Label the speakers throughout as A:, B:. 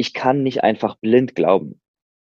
A: ich kann nicht einfach blind glauben.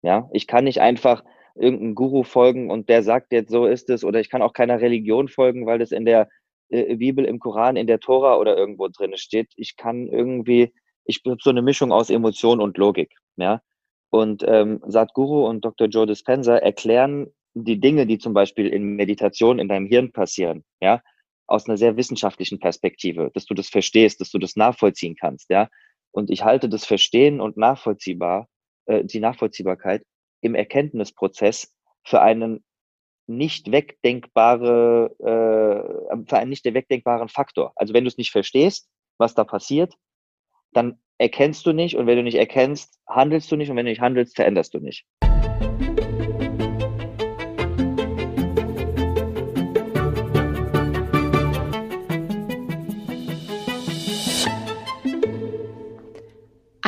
A: Ja, ich kann nicht einfach irgendeinem Guru folgen und der sagt jetzt, so ist es, oder ich kann auch keiner Religion folgen, weil das in der äh, Bibel, im Koran, in der Tora oder irgendwo drin steht. Ich kann irgendwie, ich habe so eine Mischung aus Emotion und Logik. Ja, und ähm, Sadhguru und Dr. Joe Dispenza erklären die Dinge, die zum Beispiel in Meditation in deinem Hirn passieren, ja, aus einer sehr wissenschaftlichen Perspektive, dass du das verstehst, dass du das nachvollziehen kannst, ja. Und ich halte das Verstehen und nachvollziehbar, äh, die Nachvollziehbarkeit im Erkenntnisprozess für einen nicht wegdenkbare, äh, für einen nicht wegdenkbaren Faktor. Also wenn du es nicht verstehst, was da passiert, dann erkennst du nicht und wenn du nicht erkennst, handelst du nicht und wenn du nicht handelst, veränderst du nicht.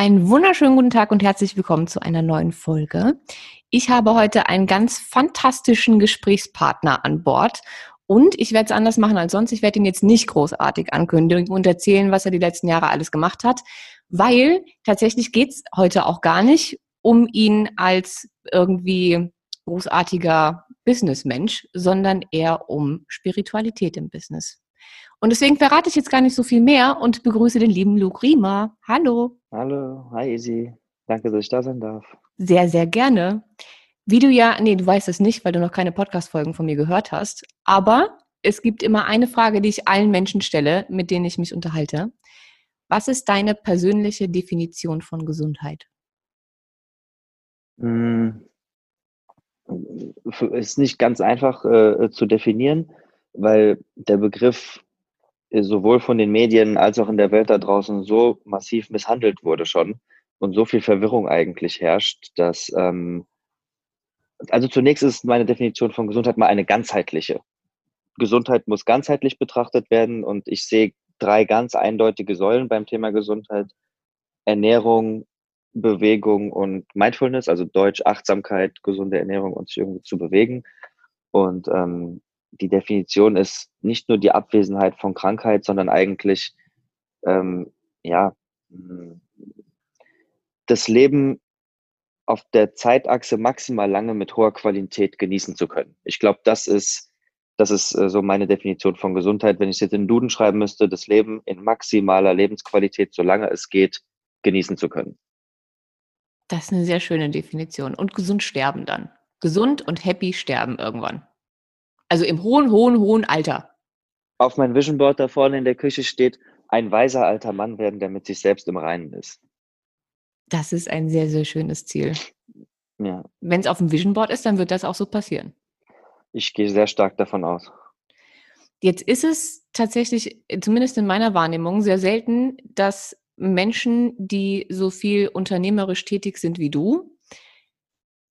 B: Einen wunderschönen guten Tag und herzlich willkommen zu einer neuen Folge. Ich habe heute einen ganz fantastischen Gesprächspartner an Bord und ich werde es anders machen als sonst. Ich werde ihn jetzt nicht großartig ankündigen und erzählen, was er die letzten Jahre alles gemacht hat, weil tatsächlich geht es heute auch gar nicht um ihn als irgendwie großartiger Businessmensch, sondern eher um Spiritualität im Business. Und deswegen verrate ich jetzt gar nicht so viel mehr und begrüße den lieben Luke Riemer. Hallo.
A: Hallo, hi Easy. Danke, dass ich da sein darf.
B: Sehr, sehr gerne. Wie du ja, nee, du weißt es nicht, weil du noch keine Podcast-Folgen von mir gehört hast. Aber es gibt immer eine Frage, die ich allen Menschen stelle, mit denen ich mich unterhalte. Was ist deine persönliche Definition von Gesundheit?
A: Hm, ist nicht ganz einfach äh, zu definieren, weil der Begriff sowohl von den Medien als auch in der Welt da draußen so massiv misshandelt wurde schon und so viel Verwirrung eigentlich herrscht, dass ähm, also zunächst ist meine Definition von Gesundheit mal eine ganzheitliche. Gesundheit muss ganzheitlich betrachtet werden und ich sehe drei ganz eindeutige Säulen beim Thema Gesundheit. Ernährung, Bewegung und Mindfulness, also Deutsch, Achtsamkeit, gesunde Ernährung und sich irgendwie zu bewegen. Und ähm, die Definition ist nicht nur die Abwesenheit von Krankheit, sondern eigentlich ähm, ja das Leben auf der Zeitachse maximal lange mit hoher Qualität genießen zu können. Ich glaube, das ist das ist äh, so meine Definition von Gesundheit. Wenn ich es jetzt in Duden schreiben müsste, das Leben in maximaler Lebensqualität, solange es geht, genießen zu können.
B: Das ist eine sehr schöne Definition. Und gesund sterben dann. Gesund und happy sterben irgendwann. Also im hohen, hohen, hohen Alter.
A: Auf meinem Vision Board da vorne in der Küche steht, ein weiser alter Mann werden, der mit sich selbst im Reinen ist.
B: Das ist ein sehr, sehr schönes Ziel.
A: Ja.
B: Wenn es auf dem Vision Board ist, dann wird das auch so passieren.
A: Ich gehe sehr stark davon aus.
B: Jetzt ist es tatsächlich, zumindest in meiner Wahrnehmung, sehr selten, dass Menschen, die so viel unternehmerisch tätig sind wie du,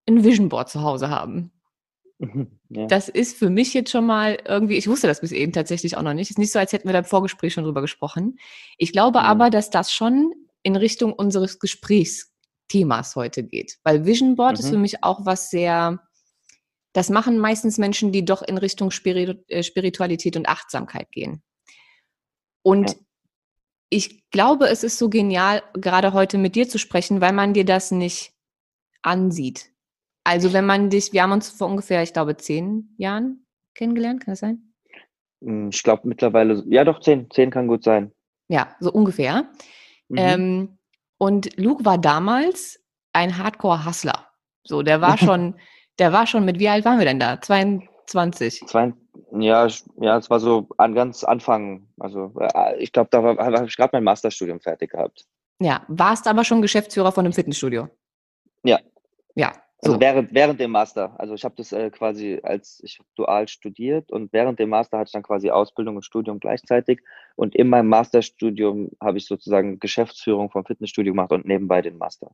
B: ein Vision Board zu Hause haben. Mhm, ja. Das ist für mich jetzt schon mal irgendwie, ich wusste das bis eben tatsächlich auch noch nicht. Es ist nicht so, als hätten wir da im Vorgespräch schon drüber gesprochen. Ich glaube ja. aber, dass das schon in Richtung unseres Gesprächsthemas heute geht. Weil Vision Board mhm. ist für mich auch was sehr, das machen meistens Menschen, die doch in Richtung äh, Spiritualität und Achtsamkeit gehen. Und ja. ich glaube, es ist so genial, gerade heute mit dir zu sprechen, weil man dir das nicht ansieht. Also wenn man dich, wir haben uns vor ungefähr, ich glaube, zehn Jahren kennengelernt, kann das sein?
A: Hm, ich glaube mittlerweile, ja doch, zehn, zehn kann gut sein.
B: Ja, so ungefähr. Mhm. Ähm, und Luke war damals ein Hardcore-Hustler. So, der war schon, der war schon mit, wie alt waren wir denn da? 22?
A: Zwei, ja, ja, es war so an ganz Anfang. Also äh, ich glaube, da habe ich gerade mein Masterstudium fertig gehabt.
B: Ja, warst aber schon Geschäftsführer von einem Fitnessstudio.
A: Ja.
B: Ja,
A: also während, während dem Master. Also ich habe das äh, quasi als ich dual studiert und während dem Master hatte ich dann quasi Ausbildung und Studium gleichzeitig. Und in meinem Masterstudium habe ich sozusagen Geschäftsführung vom Fitnessstudio gemacht und nebenbei den Master.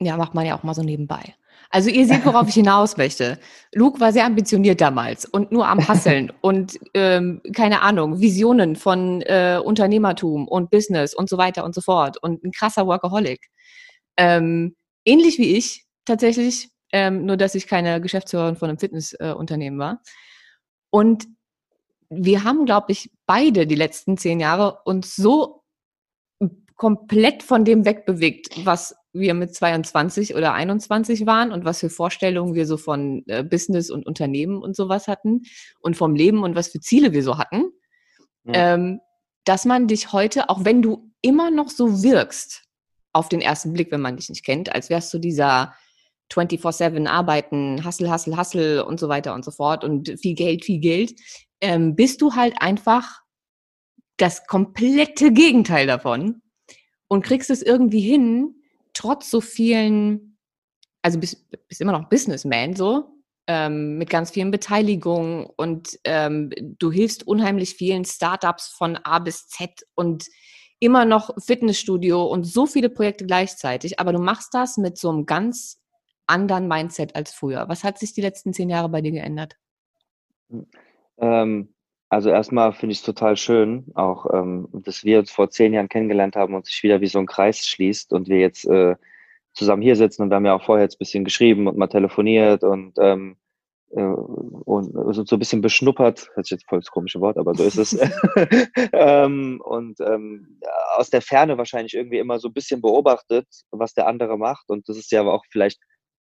B: Ja, macht man ja auch mal so nebenbei. Also ihr seht, worauf ich hinaus möchte. Luke war sehr ambitioniert damals und nur am Hasseln und ähm, keine Ahnung, Visionen von äh, Unternehmertum und Business und so weiter und so fort und ein krasser Workaholic. Ähm, ähnlich wie ich, tatsächlich, ähm, nur dass ich keine Geschäftsführerin von einem Fitnessunternehmen äh, war. Und wir haben, glaube ich, beide die letzten zehn Jahre uns so komplett von dem wegbewegt, was wir mit 22 oder 21 waren und was für Vorstellungen wir so von äh, Business und Unternehmen und sowas hatten und vom Leben und was für Ziele wir so hatten, ja. ähm, dass man dich heute, auch wenn du immer noch so wirkst, auf den ersten Blick, wenn man dich nicht kennt, als wärst du dieser 24-7 arbeiten, Hustle, Hustle, Hustle und so weiter und so fort und viel Geld, viel Geld, ähm, bist du halt einfach das komplette Gegenteil davon und kriegst es irgendwie hin, trotz so vielen, also bist, bist immer noch Businessman so, ähm, mit ganz vielen Beteiligungen und ähm, du hilfst unheimlich vielen Startups von A bis Z und immer noch Fitnessstudio und so viele Projekte gleichzeitig, aber du machst das mit so einem ganz anderen Mindset als früher. Was hat sich die letzten zehn Jahre bei dir geändert?
A: Ähm, also erstmal finde ich es total schön, auch ähm, dass wir uns vor zehn Jahren kennengelernt haben und sich wieder wie so ein Kreis schließt und wir jetzt äh, zusammen hier sitzen und wir haben ja auch vorher jetzt ein bisschen geschrieben und mal telefoniert und, ähm, äh, und so ein bisschen beschnuppert, das ist jetzt voll das komische Wort, aber so ist es. ähm, und ähm, aus der Ferne wahrscheinlich irgendwie immer so ein bisschen beobachtet, was der andere macht. Und das ist ja aber auch vielleicht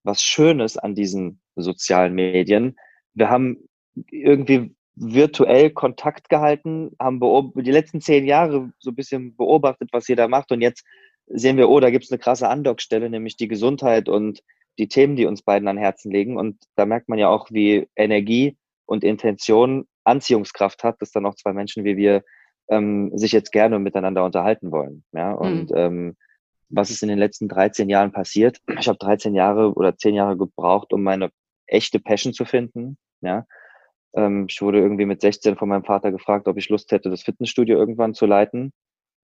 A: was Schönes an diesen sozialen Medien. Wir haben irgendwie virtuell Kontakt gehalten, haben die letzten zehn Jahre so ein bisschen beobachtet, was jeder macht. Und jetzt sehen wir, oh, da gibt es eine krasse Andockstelle, nämlich die Gesundheit und die Themen, die uns beiden an Herzen liegen. Und da merkt man ja auch, wie Energie und Intention Anziehungskraft hat, dass dann auch zwei Menschen wie wir ähm, sich jetzt gerne miteinander unterhalten wollen. Ja, und mhm. ähm, was ist in den letzten 13 Jahren passiert? Ich habe 13 Jahre oder 10 Jahre gebraucht, um meine echte Passion zu finden. Ja, ähm, ich wurde irgendwie mit 16 von meinem Vater gefragt, ob ich Lust hätte, das Fitnessstudio irgendwann zu leiten.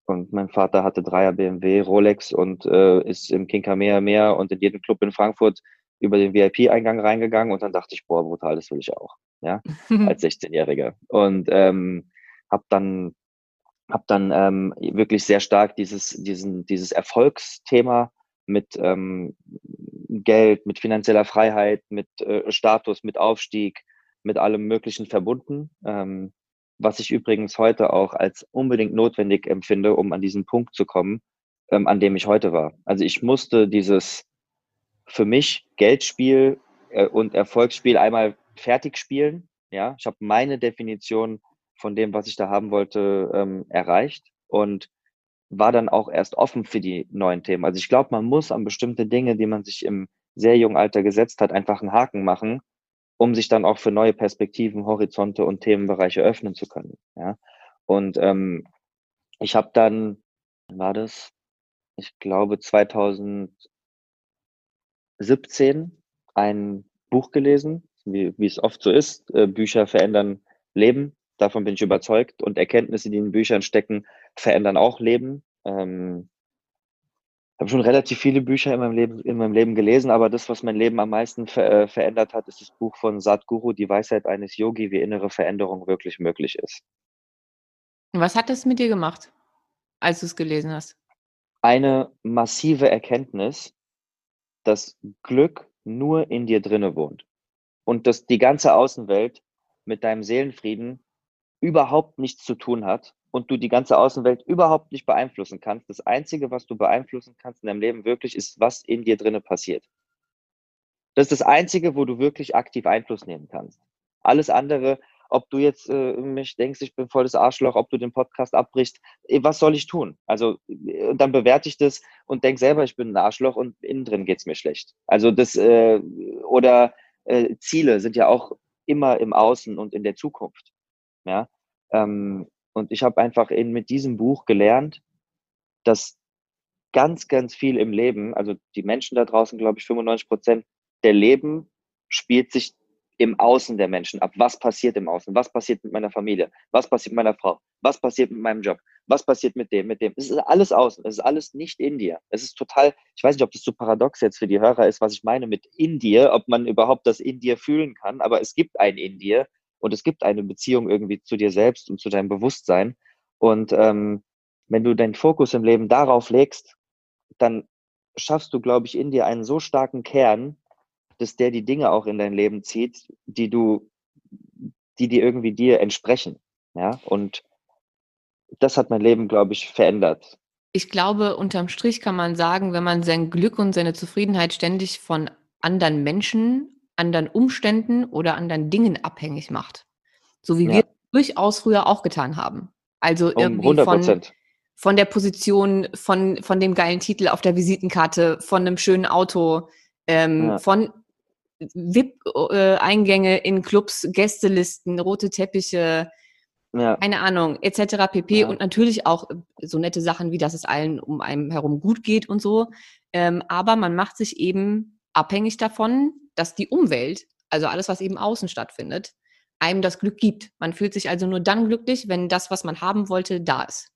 A: Und mein Vater hatte Dreier BMW, Rolex und äh, ist im Kinkermeer Meer und in jedem Club in Frankfurt über den VIP-Eingang reingegangen. Und dann dachte ich, boah, brutal, das will ich auch, ja, als 16-Jähriger. Und ähm, habe dann hab dann ähm, wirklich sehr stark dieses, diesen, dieses Erfolgsthema mit ähm, Geld, mit finanzieller Freiheit, mit äh, Status, mit Aufstieg, mit allem Möglichen verbunden, ähm, was ich übrigens heute auch als unbedingt notwendig empfinde, um an diesen Punkt zu kommen, ähm, an dem ich heute war. Also ich musste dieses für mich Geldspiel äh, und Erfolgsspiel einmal fertig spielen. Ja, ich habe meine Definition von dem, was ich da haben wollte, ähm, erreicht und war dann auch erst offen für die neuen Themen. Also ich glaube, man muss an bestimmte Dinge, die man sich im sehr jungen Alter gesetzt hat, einfach einen Haken machen um sich dann auch für neue Perspektiven, Horizonte und Themenbereiche öffnen zu können. Ja? Und ähm, ich habe dann, war das, ich glaube 2017 ein Buch gelesen, wie, wie es oft so ist. Äh, Bücher verändern Leben, davon bin ich überzeugt. Und Erkenntnisse, die in Büchern stecken, verändern auch Leben. Ähm, habe schon relativ viele Bücher in meinem Leben, in meinem Leben gelesen, aber das, was mein Leben am meisten ver äh, verändert hat, ist das Buch von Sadhguru, Die Weisheit eines Yogi, wie innere Veränderung wirklich möglich ist.
B: Was hat das mit dir gemacht, als du es gelesen hast?
A: Eine massive Erkenntnis, dass Glück nur in dir drinne wohnt und dass die ganze Außenwelt mit deinem Seelenfrieden überhaupt nichts zu tun hat und du die ganze Außenwelt überhaupt nicht beeinflussen kannst. Das Einzige, was du beeinflussen kannst in deinem Leben wirklich, ist, was in dir drinnen passiert. Das ist das Einzige, wo du wirklich aktiv Einfluss nehmen kannst. Alles andere, ob du jetzt äh, mich denkst, ich bin voll das Arschloch, ob du den Podcast abbrichst, eh, was soll ich tun? Also, äh, dann bewerte ich das und denk selber, ich bin ein Arschloch und innen drin geht's mir schlecht. Also das, äh, oder äh, Ziele sind ja auch immer im Außen und in der Zukunft. Ja, ähm, und ich habe einfach in, mit diesem Buch gelernt, dass ganz, ganz viel im Leben, also die Menschen da draußen, glaube ich, 95 Prozent der Leben spielt sich im Außen der Menschen ab. Was passiert im Außen? Was passiert mit meiner Familie? Was passiert mit meiner Frau? Was passiert mit meinem Job? Was passiert mit dem, mit dem? Es ist alles außen. Es ist alles nicht in dir. Es ist total, ich weiß nicht, ob das so paradox jetzt für die Hörer ist, was ich meine mit in dir, ob man überhaupt das in dir fühlen kann, aber es gibt ein in dir und es gibt eine Beziehung irgendwie zu dir selbst und zu deinem Bewusstsein. Und ähm, wenn du deinen Fokus im Leben darauf legst, dann schaffst du, glaube ich, in dir einen so starken Kern, dass der die Dinge auch in dein Leben zieht, die du, die dir irgendwie dir entsprechen. Ja, und das hat mein Leben, glaube ich, verändert.
B: Ich glaube, unterm Strich kann man sagen, wenn man sein Glück und seine Zufriedenheit ständig von anderen Menschen, anderen Umständen oder anderen Dingen abhängig macht. So wie
A: Ja.
B: wir durchaus früher auch getan haben. Also
A: Um
B: irgendwie
A: hundert
B: von
A: Prozent.
B: von der Position, von von dem geilen Titel auf der Visitenkarte, von 'nem schönen Auto, ähm,
A: Ja.
B: von VIP äh, in Clubs, Gästelisten, rote Teppiche,
A: Ja.
B: keine Ahnung, et cetera pp.
A: Ja.
B: Und natürlich auch, so nette Sachen wie, dass es allen um einen herum gut geht und so. Ähm, aber man macht sich eben abhängig davon, dass die Umwelt, also alles, was eben außen stattfindet, einem das Glück gibt. Man fühlt sich also nur dann glücklich, wenn das, was man haben wollte, da ist.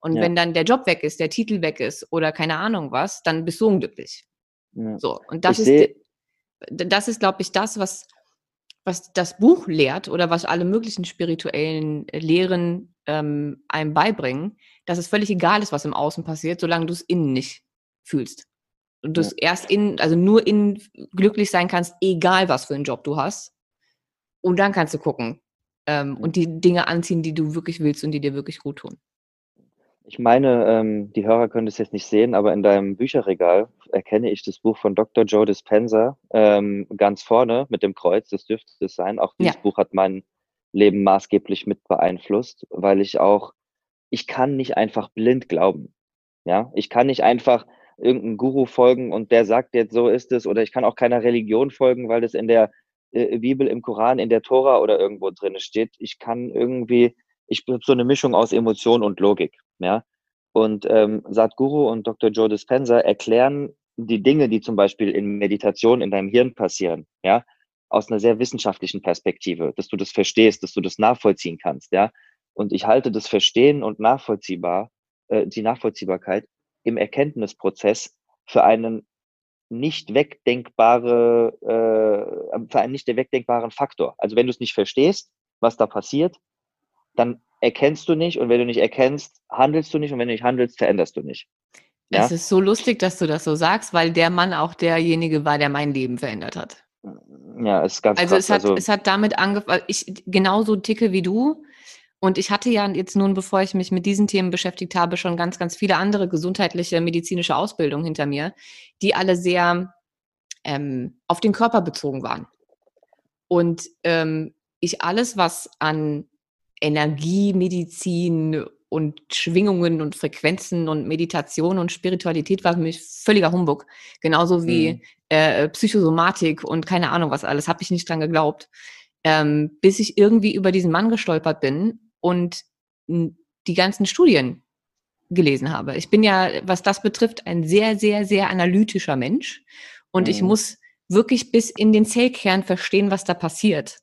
B: Und
A: Ja.
B: wenn dann der Job weg ist, der Titel weg ist oder keine Ahnung was, dann bist du unglücklich.
A: Ja.
B: So, und das
A: Ich
B: ist das ist, glaube ich, das, was was das Buch lehrt oder was alle möglichen spirituellen Lehren, ähm, einem beibringen, dass es völlig egal ist, was im Außen passiert, solange du's innen nicht fühlst. Und
A: Ja.
B: du's erst innen also nur innen glücklich sein kannst, egal was für 'n Job du hast. Und dann kannst du gucken, ähm,
A: Ja.
B: und die Dinge anziehen, die du wirklich willst und die dir wirklich gut tun.
A: Ich meine, ähm, die Hörer können das jetzt nicht sehen, aber in deinem Bücherregal erkenne ich das Buch von Dr. Joe Dispenza, ähm, ganz vorne mit dem Kreuz, das dürfte es sein. Auch
B: Ja.
A: dieses Buch hat mein Leben maßgeblich mit beeinflusst, weil ich auch ich kann nicht einfach blind glauben, ja? Ich kann nicht einfach irgend 'n Guru folgen und der sagt jetzt, so ist es, oder ich kann auch keiner Religion folgen, weil das in der, äh, Bibel, im Koran, in der Tora oder irgendwo drinne steht. Ich kann irgendwie ich habe so 'ne Mischung aus Emotion und Logik, ja? Und, ähm, Sadhguru und Dr. Joe Dispenza erklären die Dinge, die zum Beispiel in Meditation in deinem Hirn passieren, ja, aus 'ner sehr wissenschaftlichen Perspektive, dass du das verstehst, dass du das nachvollziehen kannst, ja? Und ich halte das Verstehen und nachvollziehbar äh, die Nachvollziehbarkeit im Erkenntnisprozess für einen nicht wegdenkbare äh, für einen nicht wegdenkbaren Faktor. Also, wenn du's nicht verstehst, was da passiert, dann erkennst du nicht und wenn du nicht erkennst, handelst du nicht und wenn du nicht handelst, veränderst du nicht. Ja?
B: Es ist so lustig, dass du das so sagst, weil der Mann auch derjenige war, der mein Leben verändert hat.
A: Ja, ist ganz
B: Also,
A: krass.
B: es hat
A: Also
B: es hat damit angef weil ich genauso ticke wie du. Und ich hatte ja jetzt nun, bevor ich mich mit diesen Themen beschäftigt habe, schon ganz, ganz viele andere gesundheitliche, medizinische Ausbildungen hinter mir, die alle sehr, ähm, auf den Körper bezogen waren. Und, ähm, ich alles, was an Energie, Medizin und Schwingungen und Frequenzen und Meditation und Spiritualität war für mich völliger Humbug. Genauso wie,
A: Mhm.
B: äh, Psychosomatik und keine Ahnung was alles, habe ich nicht dran geglaubt. Ähm, bis ich irgendwie über diesen Mann gestolpert bin und, die ganzen Studien gelesen habe. Ich bin ja, was das betrifft, ein sehr, sehr, sehr analytischer Mensch und ich
A: Mhm.
B: muss wirklich bis in den Zellkern verstehen, was da passiert,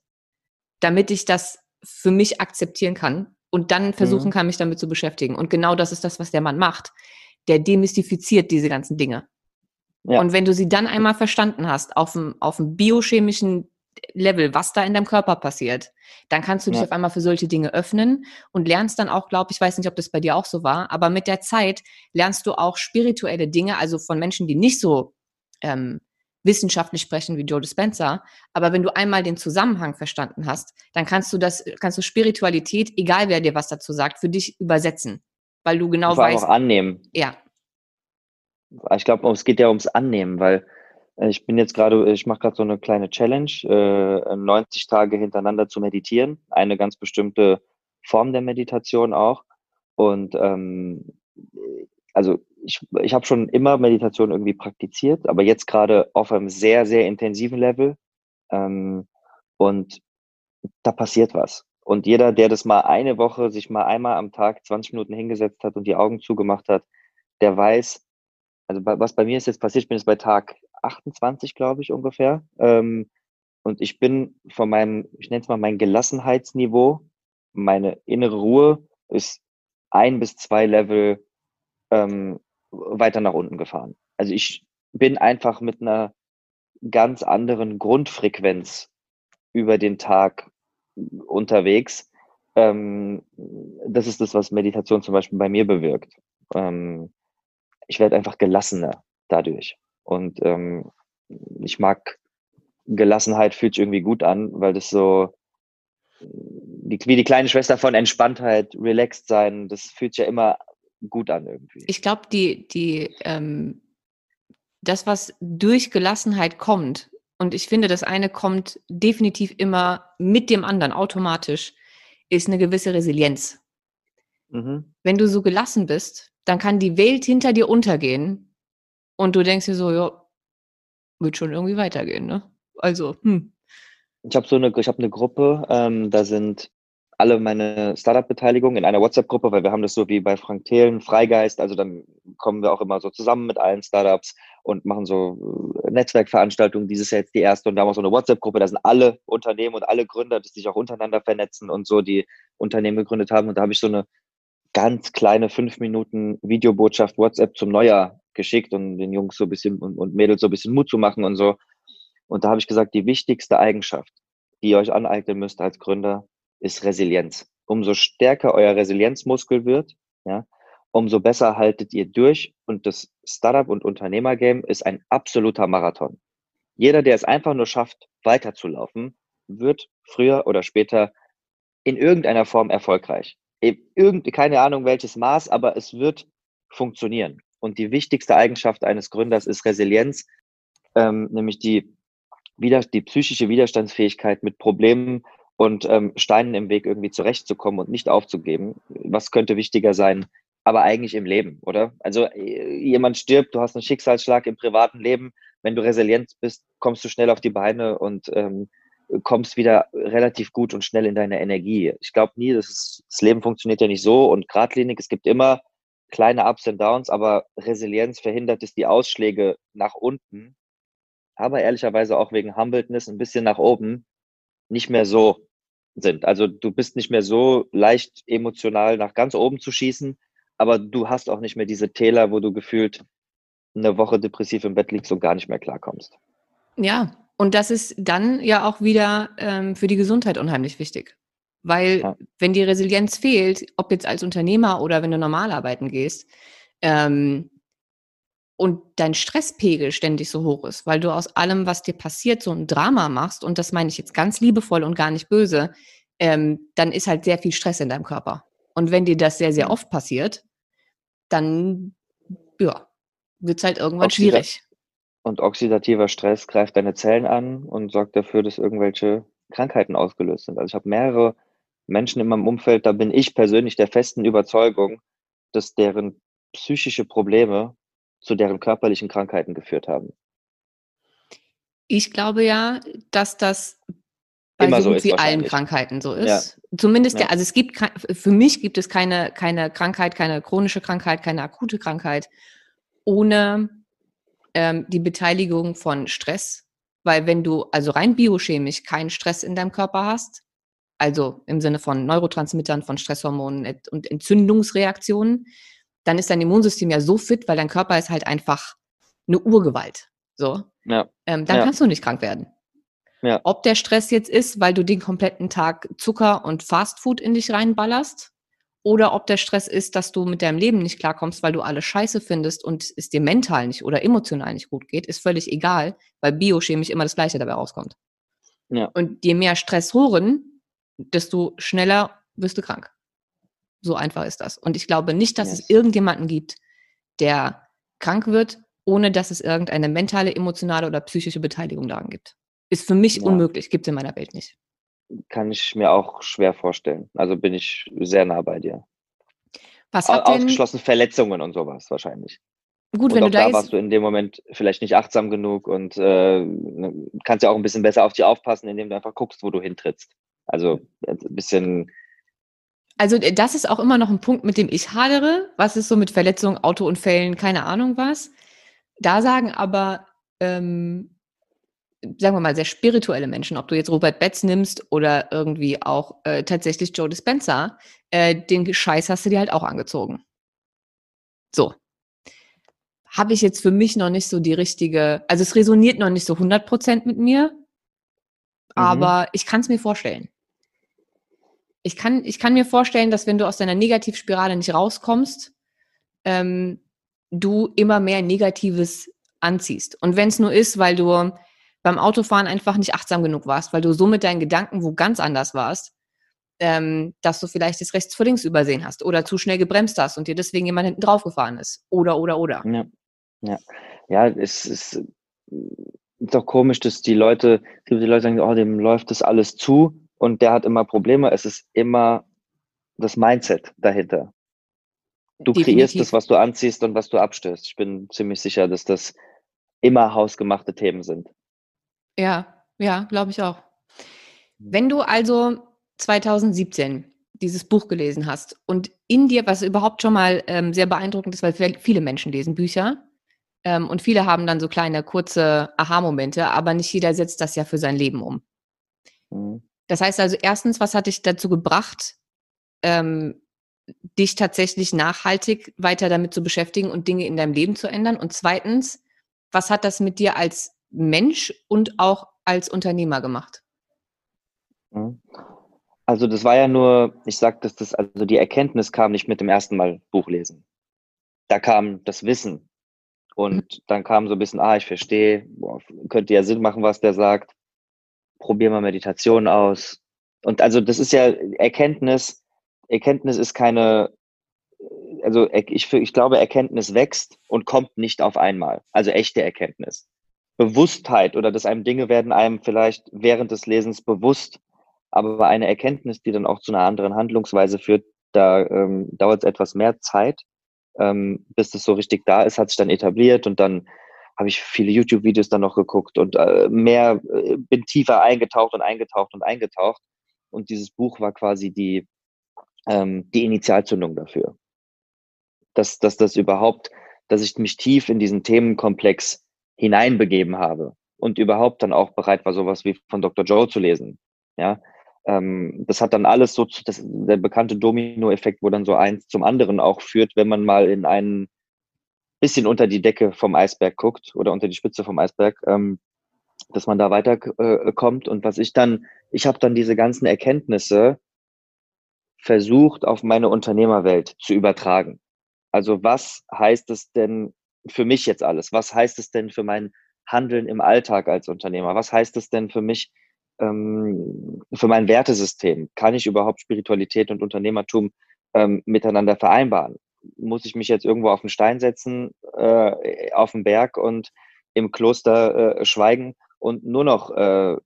B: damit ich das für mich akzeptieren kann und dann versuchen
A: Mhm.
B: kann, mich damit zu beschäftigen. Und genau das ist das, was der Mann macht. Der demystifiziert diese ganzen Dinge.
A: Ja.
B: Und wenn du sie dann einmal verstanden hast, auf'm auf'm biochemischen Level, was da in deinem Körper passiert, dann kannst du dich
A: Ja.
B: auf einmal für solche Dinge öffnen und lernst dann auch, glaube ich weiß nicht, ob das bei dir auch so war, aber mit der Zeit lernst du auch spirituelle Dinge, also von Menschen, die nicht so, ähm, wissenschaftlich sprechen wie Joe Dispenza. Aber wenn du einmal den Zusammenhang verstanden hast, dann kannst du das kannst du Spiritualität, egal wer dir was dazu sagt, für dich übersetzen, weil du genau
A: allem auch
B: weißt
A: annehmen.
B: ja.
A: Ich glaube, es geht ja ums Annehmen, weil, ich bin jetzt grade ich mache grad so 'ne kleine Challenge, äh, 90 Tage hintereinander zu meditieren, eine ganz bestimmte Form der Meditation auch. Und, ähm, äh, also, ich ich habe schon immer Meditation irgendwie praktiziert, aber jetzt grade auf einem sehr, sehr intensiven Level. Ähm, und da passiert was. Und jeder, der das mal eine Woche sich mal einmal am Tag 20 Minuten hingesetzt hat und die Augen zugemacht hat, der weiß also, wa was bei mir ist jetzt passiert, ich bin jetzt bei Tag 28, glaube ich, ungefähr. Ähm, und ich bin von meinem ich nenne es mal mein Gelassenheitsniveau, meine innere Ruhe ist 1 bis 2 Level, ähm, weiter nach unten gefahren. Also, ich bin einfach mit 'ner ganz anderen Grundfrequenz über den Tag unterwegs. Ähm, das ist das, was Meditation zum Beispiel bei mir bewirkt. Ähm, ich werde einfach gelassener dadurch. Und, ähm, ich mag Gelassenheit fühlt sich irgendwie gut an, weil das so wie wie die kleine Schwester von Entspanntheit, relaxed sein, das fühlt sich ja immer gut an irgendwie.
B: Ich glaube, die, die, ähm, das, was durch Gelassenheit kommt, und ich finde, das eine kommt definitiv immer mit dem anderen automatisch, ist eine gewisse Resilienz. Mhm. Wenn du so gelassen bist, dann kann die Welt hinter dir untergehen und du denkst dir so, ja, wird schon irgendwie weitergehen, ne? Also, hm.
A: Ich habe so eine, ich habe eine Gruppe, ähm, da sind alle meine Startup-Beteiligungen in einer WhatsApp-Gruppe, weil wir haben das so wie bei Frank Thelen, Freigeist, also dann kommen wir auch immer so zusammen mit allen Startups und machen so äh, Netzwerkveranstaltungen. Dieses Jahr jetzt die erste und da haben wir so eine WhatsApp-Gruppe, da sind alle Unternehmen und alle Gründer, die sich auch untereinander vernetzen und so, die Unternehmen gegründet haben. Und da habe ich so eine ganz kleine fünf Minuten Videobotschaft WhatsApp zum Neujahr geschickt und den Jungs so ein bisschen und, und Mädels so ein bisschen Mut zu machen und so. Und da habe ich gesagt, die wichtigste Eigenschaft, die ihr euch aneignen müsst als Gründer, ist Resilienz. Umso stärker euer Resilienzmuskel wird, ja, umso besser haltet ihr durch. Und das Startup- und Unternehmergame ist ein absoluter Marathon. Jeder, der es einfach nur schafft, weiterzulaufen, wird früher oder später in irgendeiner Form erfolgreich. Irgend, keine Ahnung welches Maß, aber es wird funktionieren. Und die wichtigste Eigenschaft eines Gründers ist Resilienz, ähm, nämlich die, wieder, die psychische Widerstandsfähigkeit mit Problemen und ähm, Steinen im Weg irgendwie zurechtzukommen und nicht aufzugeben. Was könnte wichtiger sein, aber eigentlich im Leben, oder? Also äh, jemand stirbt, du hast einen Schicksalsschlag im privaten Leben. Wenn du resilient bist, kommst du schnell auf die Beine und ähm, kommst wieder relativ gut und schnell in deine Energie. Ich glaube nie, dass es, das Leben funktioniert ja nicht so und geradlinig. Es gibt immer kleine Ups und Downs, aber Resilienz verhindert es die Ausschläge nach unten, aber ehrlicherweise auch wegen Humbledness ein bisschen nach oben nicht mehr so sind. Also du bist nicht mehr so leicht emotional nach ganz oben zu schießen, aber du hast auch nicht mehr diese Täler, wo du gefühlt eine Woche depressiv im Bett liegst und gar nicht mehr klarkommst.
B: Ja, und das ist dann ja auch wieder ähm, für die Gesundheit unheimlich wichtig. Weil ja. wenn die Resilienz fehlt, ob jetzt als Unternehmer oder wenn du normal arbeiten gehst, ähm, und dein Stresspegel ständig so hoch ist, weil du aus allem, was dir passiert, so ein Drama machst, und das meine ich jetzt ganz liebevoll und gar nicht böse, ähm, dann ist halt sehr viel Stress in deinem Körper. Und wenn dir das sehr, sehr oft passiert, dann ja, wird es halt irgendwann Oxida schwierig.
A: Und oxidativer Stress greift deine Zellen an und sorgt dafür, dass irgendwelche Krankheiten ausgelöst sind. Also ich habe mehrere Menschen in meinem Umfeld, da bin ich persönlich der festen Überzeugung, dass deren psychische Probleme zu deren körperlichen Krankheiten geführt haben.
B: Ich glaube ja, dass das bei Immer so gut wie allen Krankheiten so ist. Ja. Zumindest, ja. Der, also es gibt, für mich gibt es keine, keine Krankheit, keine chronische Krankheit, keine akute Krankheit ohne ähm, die Beteiligung von Stress. Weil wenn du also rein biochemisch keinen Stress in deinem Körper hast, also im Sinne von Neurotransmittern, von Stresshormonen und Entzündungsreaktionen, dann ist dein Immunsystem ja so fit, weil dein Körper ist halt einfach eine Urgewalt. So. Ja. Ähm, dann ja. kannst du nicht krank werden. Ja. Ob der Stress jetzt ist, weil du den kompletten Tag Zucker und Fastfood in dich reinballerst, oder ob der Stress ist, dass du mit deinem Leben nicht klarkommst, weil du alles scheiße findest und es dir mental nicht oder emotional nicht gut geht, ist völlig egal, weil biochemisch immer das Gleiche dabei rauskommt. Ja. Und je mehr Stress horen, desto schneller wirst du krank. So einfach ist das. Und ich glaube nicht, dass yes. es irgendjemanden gibt, der krank wird, ohne dass es irgendeine mentale, emotionale oder psychische Beteiligung daran gibt. Ist für mich ja. unmöglich, gibt es in meiner Welt nicht.
A: Kann ich mir auch schwer vorstellen. Also bin ich sehr nah bei dir.
B: Was hat
A: Ausgeschlossen Verletzungen und sowas wahrscheinlich.
B: Gut, und wenn du da,
A: da warst du in dem Moment vielleicht nicht achtsam genug und äh, ne, kannst ja auch ein bisschen besser auf dich aufpassen, indem du einfach guckst, wo du hintrittst. Also ein bisschen
B: also äh, das ist auch immer noch ein Punkt, mit dem ich hadere. Was ist so mit Verletzungen, Autounfällen, keine Ahnung was. Da sagen aber, ähm, sagen wir mal, sehr spirituelle Menschen, ob du jetzt Robert Betz nimmst oder irgendwie auch äh, tatsächlich Joe Dispenza, äh, den Scheiß hast du dir halt auch angezogen. So. Habe ich jetzt für mich noch nicht so die richtige, also es resoniert noch nicht so 100% mit mir, mhm. aber ich kann es mir vorstellen ich kann, ich kann mir vorstellen, dass wenn du aus deiner Negativspirale nicht rauskommst, ähm, du immer mehr Negatives anziehst. Und wenn es nur ist, weil du beim Autofahren einfach nicht achtsam genug warst, weil du so mit deinen Gedanken wo ganz anders warst, ähm, dass du vielleicht das rechts vor links übersehen hast oder zu schnell gebremst hast und dir deswegen jemand hinten drauf gefahren ist. Oder, oder, oder.
A: Ja, ja. ja es ist doch komisch, dass die Leute, die Leute sagen, oh, dem läuft das alles zu und der hat immer Probleme. Es ist immer das Mindset dahinter. Du Definitiv. kreierst das, was du anziehst und was du abstößt. Ich bin ziemlich sicher, dass das immer hausgemachte Themen sind.
B: Ja, ja, glaube ich auch. Wenn du also 2017 dieses Buch gelesen hast und in dir, was überhaupt schon mal ähm, sehr beeindruckend ist, weil viele Menschen lesen Bücher ähm, und viele haben dann so kleine, kurze Aha-Momente, aber nicht jeder setzt das ja für sein Leben um. Mhm. Das heißt also, erstens, was hat dich dazu gebracht, ähm, dich tatsächlich nachhaltig weiter damit zu beschäftigen und Dinge in deinem Leben zu ändern? Und zweitens, was hat das mit dir als Mensch und auch als Unternehmer gemacht?
A: Mhm. Also das war ja nur, ich sag, dass das, also die Erkenntnis kam nicht mit dem ersten Mal Buchlesen. Da kam das Wissen. Und mhm. dann kam so ein bisschen, ah, ich verstehe, boah, könnte ja Sinn machen, was der sagt. Probier mal Meditation aus. Und also das ist ja Erkenntnis. Erkenntnis ist keine, also ich, ich glaube, Erkenntnis wächst und kommt nicht auf einmal. Also echte Erkenntnis. Bewusstheit oder dass einem Dinge werden einem vielleicht während des Lesens bewusst aber eine Erkenntnis, die dann auch zu einer anderen Handlungsweise führt, da ähm, dauert es etwas mehr Zeit, ähm, bis das so richtig da ist, hat sich dann etabliert und dann habe ich viele YouTube-Videos dann noch geguckt und äh, mehr, äh, bin tiefer eingetaucht und eingetaucht und eingetaucht. Und dieses Buch war quasi die, ähm, die Initialzündung dafür. Dass, dass das überhaupt, dass ich mich tief in diesen Themenkomplex hineinbegeben habe und überhaupt dann auch bereit war, sowas wie von Dr. Joe zu lesen. Ja, ähm, das hat dann alles so, das, der bekannte Domino-Effekt, wo dann so eins zum anderen auch führt, wenn man mal in ein bisschen unter die Decke vom Eisberg guckt oder unter die Spitze vom Eisberg, ähm, dass man da weiterkommt. Äh, und was ich dann, ich habe dann diese ganzen Erkenntnisse versucht, auf meine Unternehmerwelt zu übertragen. Also was heißt es denn für mich jetzt alles? Was heißt es denn für mein Handeln im Alltag als Unternehmer? Was heißt es denn für mich, ähm, für mein Wertesystem? Kann ich überhaupt Spiritualität und Unternehmertum ähm, miteinander vereinbaren? Muss ich mich jetzt irgendwo auf den Stein setzen, äh, auf den Berg und im Kloster äh, schweigen und nur noch äh,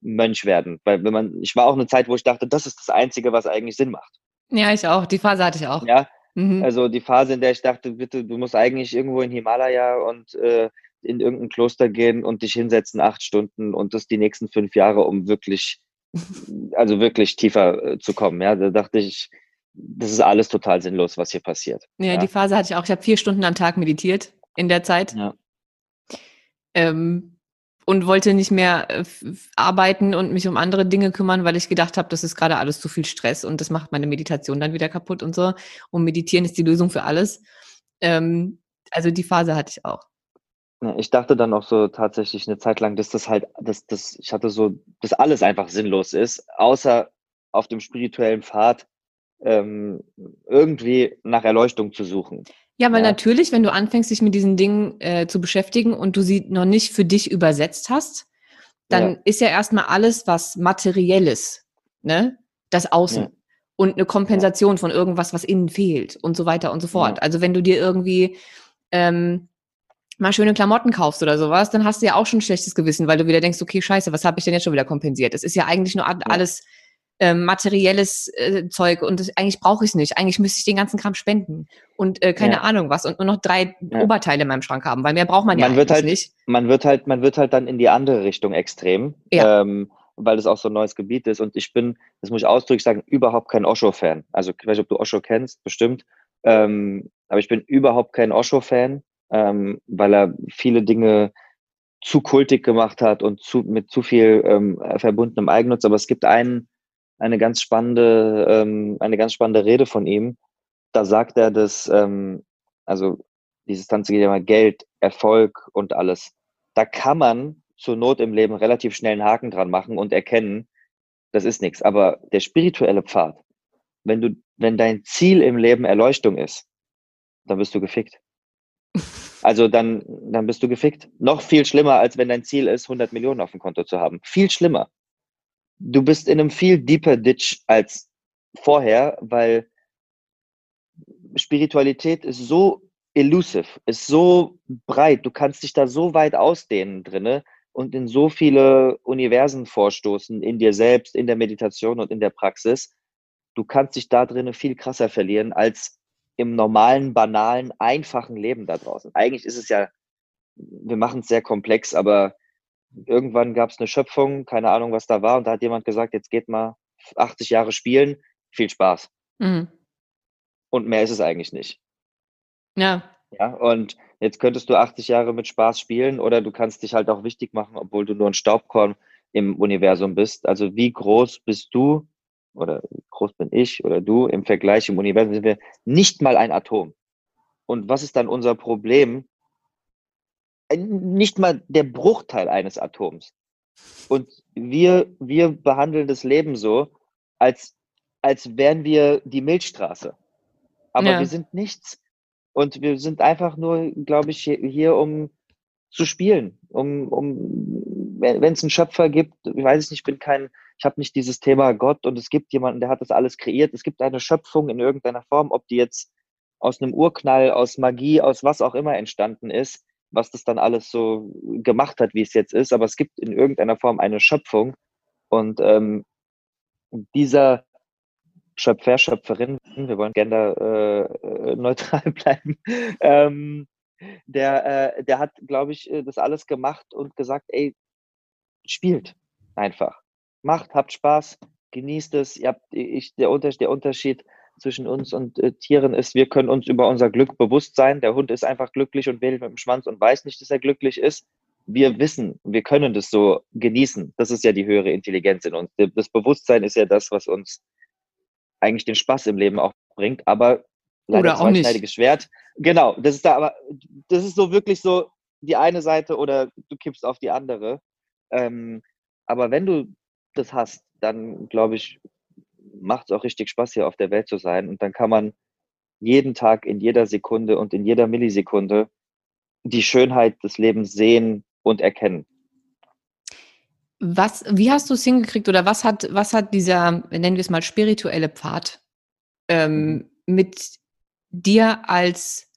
A: Mönch werden? Weil wenn man, ich war auch eine Zeit, wo ich dachte, das ist das Einzige, was eigentlich Sinn macht.
B: Ja, ich auch. Die Phase hatte ich auch.
A: Ja. Mhm. Also die Phase, in der ich dachte, bitte, du musst eigentlich irgendwo in Himalaya und äh, in irgendein Kloster gehen und dich hinsetzen acht Stunden und das die nächsten fünf Jahre, um wirklich, also wirklich tiefer äh, zu kommen. Ja, da dachte ich, das ist alles total sinnlos, was hier passiert.
B: Ja, ja. die Phase hatte ich auch. Ich habe vier Stunden am Tag meditiert in der Zeit. Ja. Ähm, und wollte nicht mehr äh, arbeiten und mich um andere Dinge kümmern, weil ich gedacht habe, das ist gerade alles zu viel Stress und das macht meine Meditation dann wieder kaputt und so. Und meditieren ist die Lösung für alles. Ähm, also die Phase hatte ich auch.
A: Ich dachte dann auch so tatsächlich eine Zeit lang, dass das halt, dass das, ich hatte so, dass alles einfach sinnlos ist, außer auf dem spirituellen Pfad ähm, irgendwie nach Erleuchtung zu suchen.
B: Ja, weil ja. natürlich, wenn du anfängst, dich mit diesen Dingen äh, zu beschäftigen und du sie noch nicht für dich übersetzt hast, dann ja. ist ja erstmal alles, was materielles, ne, das Außen. Ja. Und eine Kompensation von irgendwas, was innen fehlt und so weiter und so fort. Also wenn du dir irgendwie ähm, mal schöne Klamotten kaufst oder sowas, dann hast du ja auch schon ein schlechtes Gewissen, weil du wieder denkst, okay, scheiße, was habe ich denn jetzt schon wieder kompensiert? Es ist ja eigentlich nur alles äh, materielles äh, Zeug und das, eigentlich brauche ich es nicht. Eigentlich müsste ich den ganzen Kram spenden und äh, keine ja. Ahnung was und nur noch drei ja. Oberteile in meinem Schrank haben, weil mehr braucht man,
A: man
B: ja
A: wird halt,
B: nicht.
A: Man wird halt, man wird halt dann in die andere Richtung extrem. Ja. Ähm, weil das auch so ein neues Gebiet ist. Und ich bin, das muss ich ausdrücklich sagen, überhaupt kein Osho-Fan. Also ich weiß nicht, ob du Osho kennst, bestimmt. Ähm, aber ich bin überhaupt kein Osho-Fan ähm, weil er viele Dinge zu kultig gemacht hat und zu, mit zu viel ähm, verbundenem Eigennutz. Aber es gibt einen, eine ganz spannende, ähm, eine ganz spannende Rede von ihm. Da sagt er, dass, ähm, also dieses Tanze geht ja mal Geld, Erfolg und alles. Da kann man zur Not im Leben relativ schnell einen Haken dran machen und erkennen, das ist nichts. Aber der spirituelle Pfad, wenn du, wenn dein Ziel im Leben Erleuchtung ist, dann wirst du gefickt. Also dann, dann bist du gefickt. Noch viel schlimmer, als wenn dein Ziel ist, 100 Millionen auf dem Konto zu haben. Viel schlimmer. Du bist in einem viel deeper Ditch als vorher, weil Spiritualität ist so elusive, ist so breit, du kannst dich da so weit ausdehnen drinne und in so viele Universen vorstoßen, in dir selbst, in der Meditation und in der Praxis. Du kannst dich da drinnen viel krasser verlieren als im normalen, banalen, einfachen Leben da draußen. Eigentlich ist es ja, wir machen es sehr komplex, aber irgendwann gab es eine Schöpfung, keine Ahnung, was da war, und da hat jemand gesagt, jetzt geht mal 80 Jahre spielen, viel Spaß. Mhm. Und mehr ist es eigentlich nicht.
B: Ja.
A: Ja, und jetzt könntest du 80 Jahre mit Spaß spielen oder du kannst dich halt auch wichtig machen, obwohl du nur ein Staubkorn im Universum bist. Also wie groß bist du oder wie groß bin ich oder du im Vergleich im Universum sind wir nicht mal ein Atom. Und was ist dann unser Problem? Nicht mal der Bruchteil eines Atoms. Und wir, wir behandeln das Leben so, als, als wären wir die Milchstraße. Aber ja. wir sind nichts. Und wir sind einfach nur, glaube ich, hier, um zu spielen. Um, um wenn es einen Schöpfer gibt, ich weiß es nicht, ich bin kein, ich habe nicht dieses Thema Gott und es gibt jemanden, der hat das alles kreiert. Es gibt eine Schöpfung in irgendeiner Form, ob die jetzt aus einem Urknall, aus Magie, aus was auch immer entstanden ist, was das dann alles so gemacht hat, wie es jetzt ist. Aber es gibt in irgendeiner Form eine Schöpfung und ähm, dieser Schöpfer, Schöpferin, wir wollen genderneutral äh, bleiben, ähm, der, äh, der hat, glaube ich, äh, das alles gemacht und gesagt, ey, spielt einfach. Macht, habt Spaß, genießt es. Ihr habt, ich, der, Unterschied, der Unterschied zwischen uns und äh, Tieren ist, wir können uns über unser Glück bewusst sein. Der Hund ist einfach glücklich und wedelt mit dem Schwanz und weiß nicht, dass er glücklich ist. Wir wissen, wir können das so genießen. Das ist ja die höhere Intelligenz in uns. Das Bewusstsein ist ja das, was uns eigentlich den Spaß im Leben auch bringt, aber leider oder auch zweischneidiges Schwert. Genau, das ist da aber, das ist so wirklich so die eine Seite oder du kippst auf die andere. Ähm, aber wenn du das hast, dann glaube ich, macht es auch richtig Spaß, hier auf der Welt zu sein. Und dann kann man jeden Tag, in jeder Sekunde und in jeder Millisekunde die Schönheit des Lebens sehen und erkennen.
B: Was, wie hast du es hingekriegt oder was hat, was hat dieser, nennen wir es mal, spirituelle Pfad ähm, mhm. mit dir als,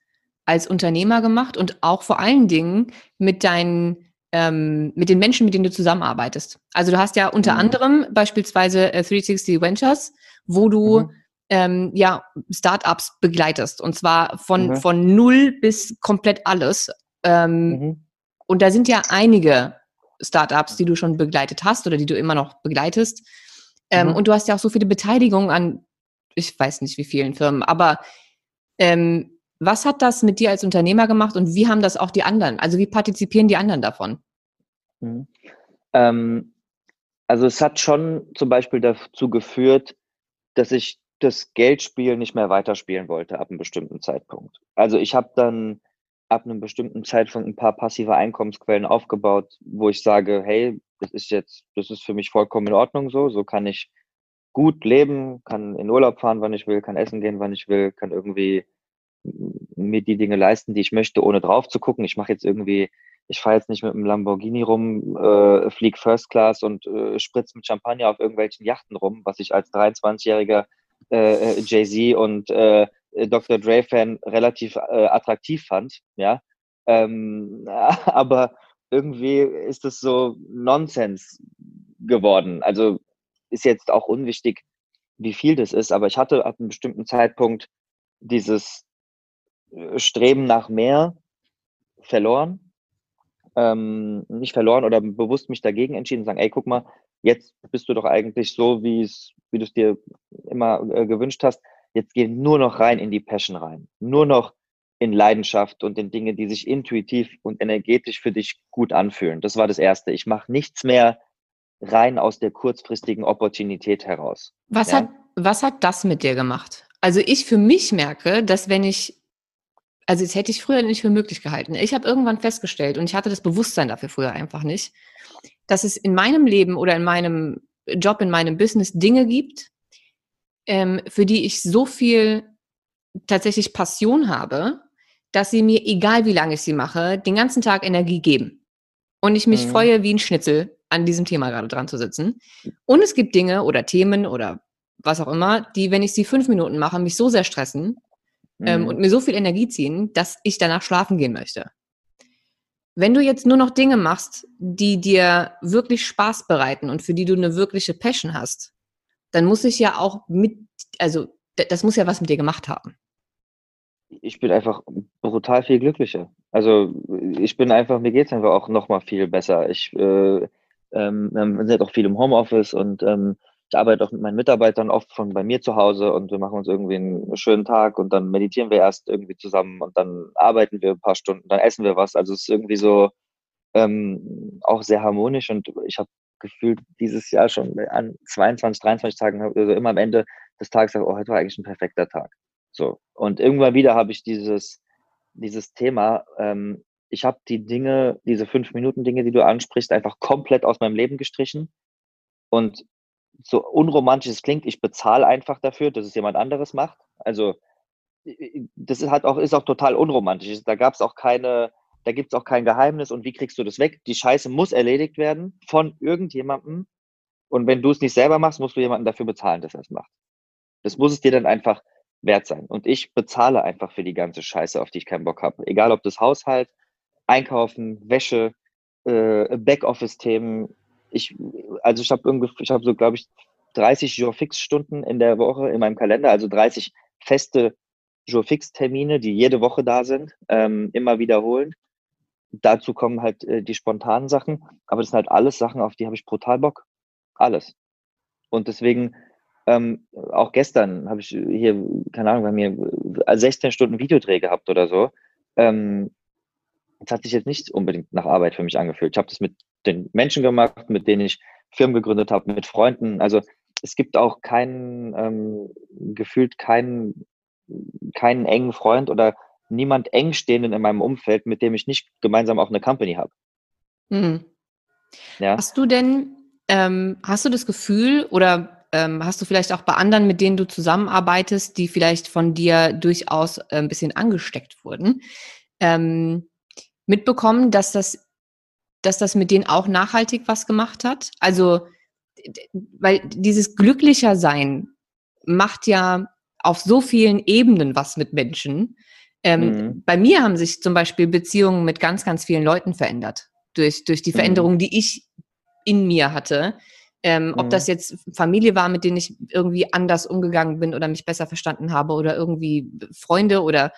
B: als Unternehmer gemacht und auch vor allen Dingen mit deinen, ähm, mit den Menschen, mit denen du zusammenarbeitest? Also du hast ja unter mhm. anderem beispielsweise äh, 360 Ventures, wo du mhm. ähm, ja Startups begleitest und zwar von, mhm. von null bis komplett alles. Ähm, mhm. und da sind ja einige Startups, die du schon begleitet hast oder die du immer noch begleitest. Ähm, mhm. Und du hast ja auch so viele Beteiligungen an, ich weiß nicht wie vielen Firmen, aber ähm, was hat das mit dir als Unternehmer gemacht und wie haben das auch die anderen? Also wie partizipieren die anderen davon?
A: Mhm. Ähm, also es hat schon zum Beispiel dazu geführt, dass ich das Geldspiel nicht mehr weiterspielen wollte ab einem bestimmten Zeitpunkt. Also ich habe dann ab einem bestimmten Zeitpunkt ein paar passive Einkommensquellen aufgebaut, wo ich sage, hey, das ist jetzt, das ist für mich vollkommen in Ordnung so, so kann ich gut leben, kann in Urlaub fahren, wann ich will, kann essen gehen, wann ich will, kann irgendwie mir die Dinge leisten, die ich möchte, ohne drauf zu gucken. Ich mache jetzt irgendwie, ich fahre jetzt nicht mit einem Lamborghini rum, äh, flieg First Class und äh, spritz mit Champagner auf irgendwelchen Yachten rum, was ich als 23-jähriger äh, Jay-Z und äh, Dr. Dre-Fan relativ äh, attraktiv fand, ja. Ähm, aber irgendwie ist das so Nonsens geworden. Also ist jetzt auch unwichtig, wie viel das ist, aber ich hatte ab einem bestimmten Zeitpunkt dieses Streben nach mehr verloren. Ähm, nicht verloren oder bewusst mich dagegen entschieden, sagen, ey, guck mal, jetzt bist du doch eigentlich so, wie es, wie du es dir immer äh, gewünscht hast jetzt geh nur noch rein in die Passion rein. Nur noch in Leidenschaft und in Dinge, die sich intuitiv und energetisch für dich gut anfühlen. Das war das Erste. Ich mache nichts mehr rein aus der kurzfristigen Opportunität heraus.
B: Was, ja? hat, was hat das mit dir gemacht? Also ich für mich merke, dass wenn ich, also das hätte ich früher nicht für möglich gehalten. Ich habe irgendwann festgestellt und ich hatte das Bewusstsein dafür früher einfach nicht, dass es in meinem Leben oder in meinem Job, in meinem Business Dinge gibt, ähm, für die ich so viel tatsächlich Passion habe, dass sie mir, egal wie lange ich sie mache, den ganzen Tag Energie geben. Und ich mich mhm. freue wie ein Schnitzel, an diesem Thema gerade dran zu sitzen. Und es gibt Dinge oder Themen oder was auch immer, die, wenn ich sie fünf Minuten mache, mich so sehr stressen ähm,
A: Mhm.
B: und mir so viel Energie ziehen, dass ich danach schlafen gehen möchte. Wenn du jetzt nur noch Dinge machst, die dir wirklich Spaß bereiten und für die du eine wirkliche Passion hast, dann muss ich ja auch mit, also das muss ja was mit dir gemacht haben.
A: Ich bin einfach brutal viel glücklicher. Also, ich bin einfach mir geht's einfach auch noch mal viel besser. Ich, äh, ähm, ähm, wir sind auch viel im Homeoffice und, ähm, ich arbeite auch mit meinen Mitarbeitern oft von bei mir zu Hause und wir machen uns irgendwie einen schönen Tag und dann meditieren wir erst irgendwie zusammen und dann arbeiten wir ein paar Stunden, dann essen wir was. Also, es ist irgendwie so, ähm, auch sehr harmonisch und ich habe gefühlt dieses Jahr schon an 22, 23 Tagen, also immer am Ende des Tages „Oh, heute war eigentlich ein perfekter Tag.“ So. Und irgendwann wieder habe ich dieses dieses Thema, ähm, ich habe die Dinge, diese 5-Minuten-Dinge, die du ansprichst, einfach komplett aus meinem Leben gestrichen. Und so unromantisch es klingt, ich bezahle einfach dafür, dass es jemand anderes macht. Also, das ist halt auch ist auch total unromantisch. Da gab's auch keine da gibt's auch kein Geheimnis und wie kriegst du das weg? Die Scheiße muss erledigt werden von irgendjemandem. Und wenn du es nicht selber machst, musst du jemanden dafür bezahlen, dass er's macht. Das muss es dir dann einfach wert sein. Und ich bezahle einfach für die ganze Scheiße, auf die ich keinen Bock habe. Egal ob das Haushalt, Einkaufen, Wäsche, äh, Backoffice-Themen. Ich also, ich habe ich habe so, glaube ich, 30 Jour-Fix-Stunden in der Woche in meinem Kalender, also 30 feste Jour-Fix-Termine, die jede Woche da sind, ähm, immer wiederholend. Dazu kommen halt, äh, die spontanen Sachen, aber das sind halt alles Sachen, auf die habe ich brutal Bock. Alles. Und deswegen, ähm, auch gestern habe ich hier, keine Ahnung, bei mir, äh, 16 Stunden Videodreh gehabt oder so. Ähm, das hat sich jetzt nicht unbedingt nach Arbeit für mich angefühlt. Ich habe das mit den Menschen gemacht, mit denen ich Firmen gegründet habe, mit Freunden. Also, es gibt auch keinen, ähm gefühlt keinen keinen engen Freund oder niemand Engstehenden in meinem Umfeld, mit dem ich nicht gemeinsam auch 'ne Company habe.
B: Mhm.
A: Ja.
B: Hast du denn ähm, hast du das Gefühl oder, ähm, hast du vielleicht auch bei anderen, mit denen du zusammenarbeitest, die vielleicht von dir durchaus, äh, 'n bisschen angesteckt wurden, ähm, mitbekommen, dass das dass das mit denen auch nachhaltig was gemacht hat? Also, weil dieses glücklicher Sein macht ja auf so vielen Ebenen was mit Menschen. Ähm,
A: Mhm.
B: bei mir haben sich zum Beispiel Beziehungen mit ganz, ganz vielen Leuten verändert durch durch die
A: Mhm.
B: Veränderungen, die ich in mir hatte. Ähm, ob das
A: Mhm.
B: jetzt Familie war, mit denen ich irgendwie anders umgegangen bin oder mich besser verstanden habe oder irgendwie Freunde oder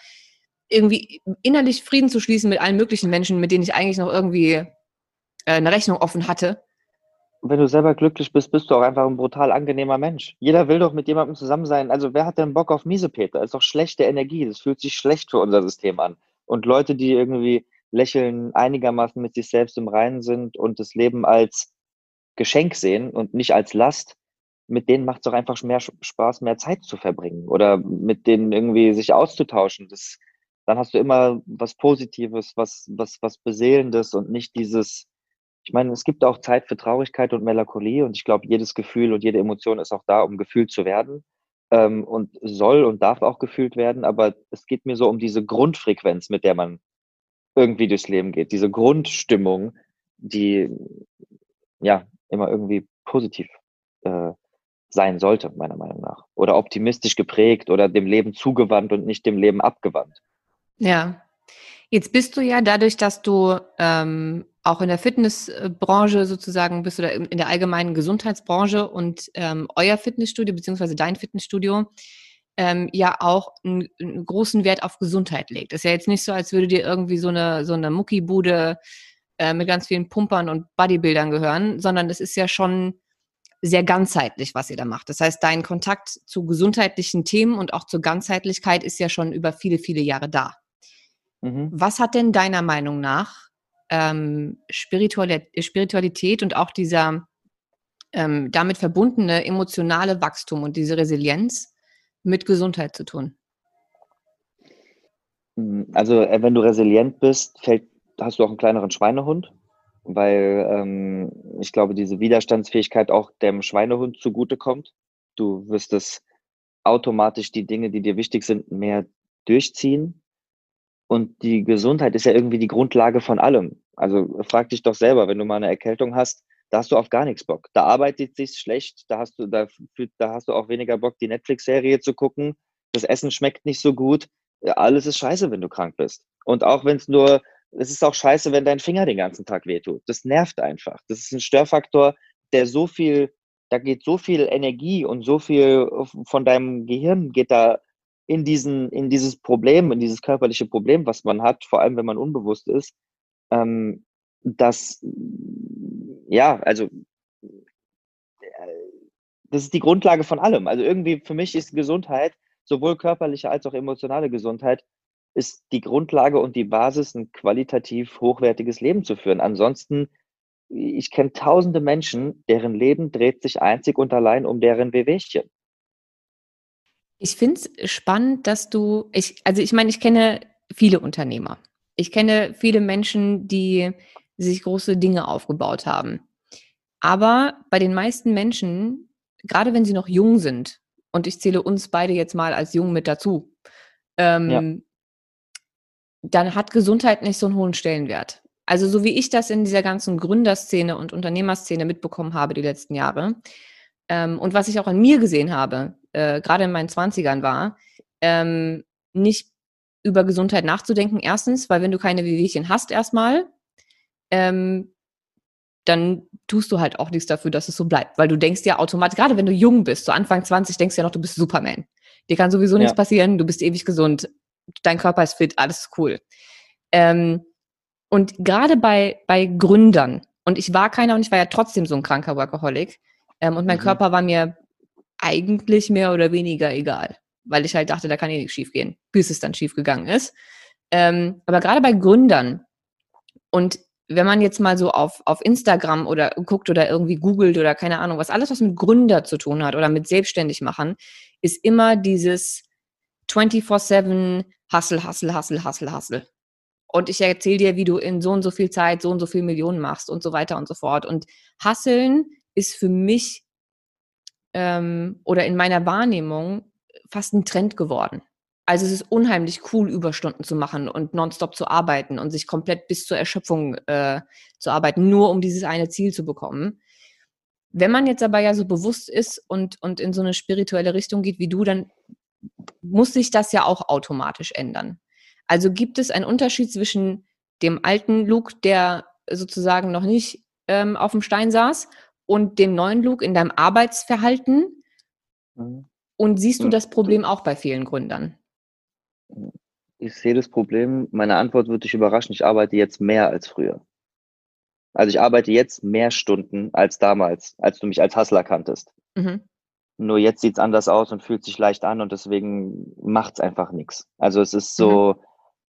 B: irgendwie innerlich Frieden zu schließen mit allen möglichen Menschen, mit denen ich eigentlich noch irgendwie, äh, 'ne Rechnung offen hatte.
A: Wenn du selber glücklich bist, bist du auch einfach 'n brutal angenehmer Mensch. Jeder will doch mit jemandem zusammen sein. Also, wer hat denn Bock auf Miesepeter? Ist doch schlechte Energie. Das fühlt sich schlecht für unser System an. Und Leute, die irgendwie lächeln, einigermaßen mit sich selbst im Reinen sind und das Leben als Geschenk sehen und nicht als Last, mit denen macht's doch einfach mehr Spaß, mehr Zeit zu verbringen oder mit denen irgendwie sich auszutauschen. Das dann hast du immer was Positives, was was was Beseelendes und nicht dieses ich meine, es gibt auch Zeit für Traurigkeit und Melancholie und ich glaube, jedes Gefühl und jede Emotion ist auch da, um gefühlt zu werden, ähm, und soll und darf auch gefühlt werden, aber es geht mir so um diese Grundfrequenz, mit der man irgendwie durchs Leben geht. Diese Grundstimmung, die, ja, immer irgendwie positiv, äh, sein sollte, meiner Meinung nach. Oder optimistisch geprägt oder dem Leben zugewandt und nicht dem Leben abgewandt.
B: Ja. Jetzt bist du ja dadurch, dass du, ähm, auch in der Fitness äh, Branche sozusagen bist oder in der allgemeinen Gesundheitsbranche und, ähm, euer Fitnessstudio beziehungsweise dein Fitnessstudio, ähm, ja auch 'n 'n großen Wert auf Gesundheit legt. Ist ja jetzt nicht so, als würde dir irgendwie so 'ne so 'ne Muckibude, äh, mit ganz vielen Pumpern und Bodybuildern gehören, sondern es ist ja schon sehr ganzheitlich, was ihr da macht. Das heißt, dein Kontakt zu gesundheitlichen Themen und auch zur Ganzheitlichkeit ist ja schon über viele, viele Jahre da.
A: Mhm.
B: Was hat denn deiner Meinung nach, ähm, Spiritualität und auch dieser, ähm, damit verbundene emotionale Wachstum und diese Resilienz mit Gesundheit zu tun?
A: Hm, also, äh, wenn du resilient bist, fällt hast du auch 'n kleineren Schweinehund, weil, ähm, ich glaube, diese Widerstandsfähigkeit auch dem Schweinehund zugutekommt. Du wirst es automatisch die Dinge, die dir wichtig sind, mehr durchziehen. Und die Gesundheit ist ja irgendwie die Grundlage von allem. Also, frag dich doch selber, wenn du mal 'ne Erkältung hast, da hast du auf gar nichts Bock. Da arbeitet sich schlecht, da hast du, da, da hast du auch weniger Bock, die Netflix-Serie zu gucken. Das Essen schmeckt nicht so gut. Alles ist scheiße, wenn du krank bist. Und auch wenn es nur, es ist auch scheiße, wenn dein Finger den ganzen Tag wehtut. Das nervt einfach. Das ist ein Störfaktor, der so viel, da geht so viel Energie und so viel von deinem Gehirn geht da in diesen, in dieses Problem, in dieses körperliche Problem, was man hat, vor allem wenn man unbewusst ist, ähm, dass ja, also das ist die Grundlage von allem. Also irgendwie für mich ist Gesundheit, sowohl körperliche als auch emotionale Gesundheit, ist die Grundlage und die Basis, ein qualitativ hochwertiges Leben zu führen. Ansonsten, ich kenne tausende Menschen, deren Leben dreht sich einzig und allein um deren Wehwehchen.
B: Ich finde es spannend, dass du, ich, also ich meine, ich kenne viele Unternehmer. Ich kenne viele Menschen, die sich große Dinge aufgebaut haben. Aber bei den meisten Menschen, gerade wenn sie noch jung sind, und ich zähle uns beide jetzt mal als jung mit dazu, ähm, ja. dann hat Gesundheit nicht so einen hohen Stellenwert. Also so wie ich das in dieser ganzen Gründerszene und Unternehmerszene mitbekommen habe die letzten Jahre ähm, und was ich auch an mir gesehen habe, äh, gerade in meinen Zwanzigern war, ähm, nicht über Gesundheit nachzudenken. Erstens, weil wenn du keine Wehwehchen hast erstmal, ähm, dann tust du halt auch nichts dafür, dass es so bleibt. Weil du denkst ja automatisch, gerade wenn du jung bist, so Anfang 20, denkst du ja noch, du bist Superman. Dir kann sowieso ja. nichts passieren, du bist ewig gesund, dein Körper ist fit, alles ist cool. Ähm, und gerade bei, bei Gründern, und ich war keiner und ich war ja trotzdem so ein kranker Workaholic, ähm, und mein mhm. Körper war mir eigentlich mehr oder weniger egal, weil ich halt dachte, da kann eh nichts schief gehen, bis es dann schief gegangen ist. Ähm, aber gerade bei Gründern und wenn man jetzt mal so auf, auf Instagram oder guckt oder irgendwie googelt oder keine Ahnung, was alles, was mit Gründer zu tun hat oder mit selbstständig machen, ist immer dieses 24-7 Hustle, Hustle, Hustle, Hustle, Hustle. Und ich erzähle dir, wie du in so und so viel Zeit so und so viel Millionen machst und so weiter und so fort. Und Hustlen ist für mich ähm, oder in meiner Wahrnehmung fast ein Trend geworden. Also es ist unheimlich cool, Überstunden zu machen und nonstop zu arbeiten und sich komplett bis zur Erschöpfung äh, zu arbeiten, nur um dieses eine Ziel zu bekommen. Wenn man jetzt aber ja so bewusst ist und, und in so eine spirituelle Richtung geht wie du, dann muss sich das ja auch automatisch ändern. Also gibt es einen Unterschied zwischen dem alten Luke, der sozusagen noch nicht ähm, auf dem Stein saß, und dem neuen Luke in deinem Arbeitsverhalten? Mhm. Und siehst du das Problem auch bei vielen Gründern?
A: Ich sehe das Problem, meine Antwort wird dich überraschen, ich arbeite jetzt mehr als früher. Also ich arbeite jetzt mehr Stunden als damals, als du mich als Hustler kanntest. Mhm. Nur jetzt sieht es anders aus und fühlt sich leicht an und deswegen macht es einfach nichts. Also es ist so, mhm.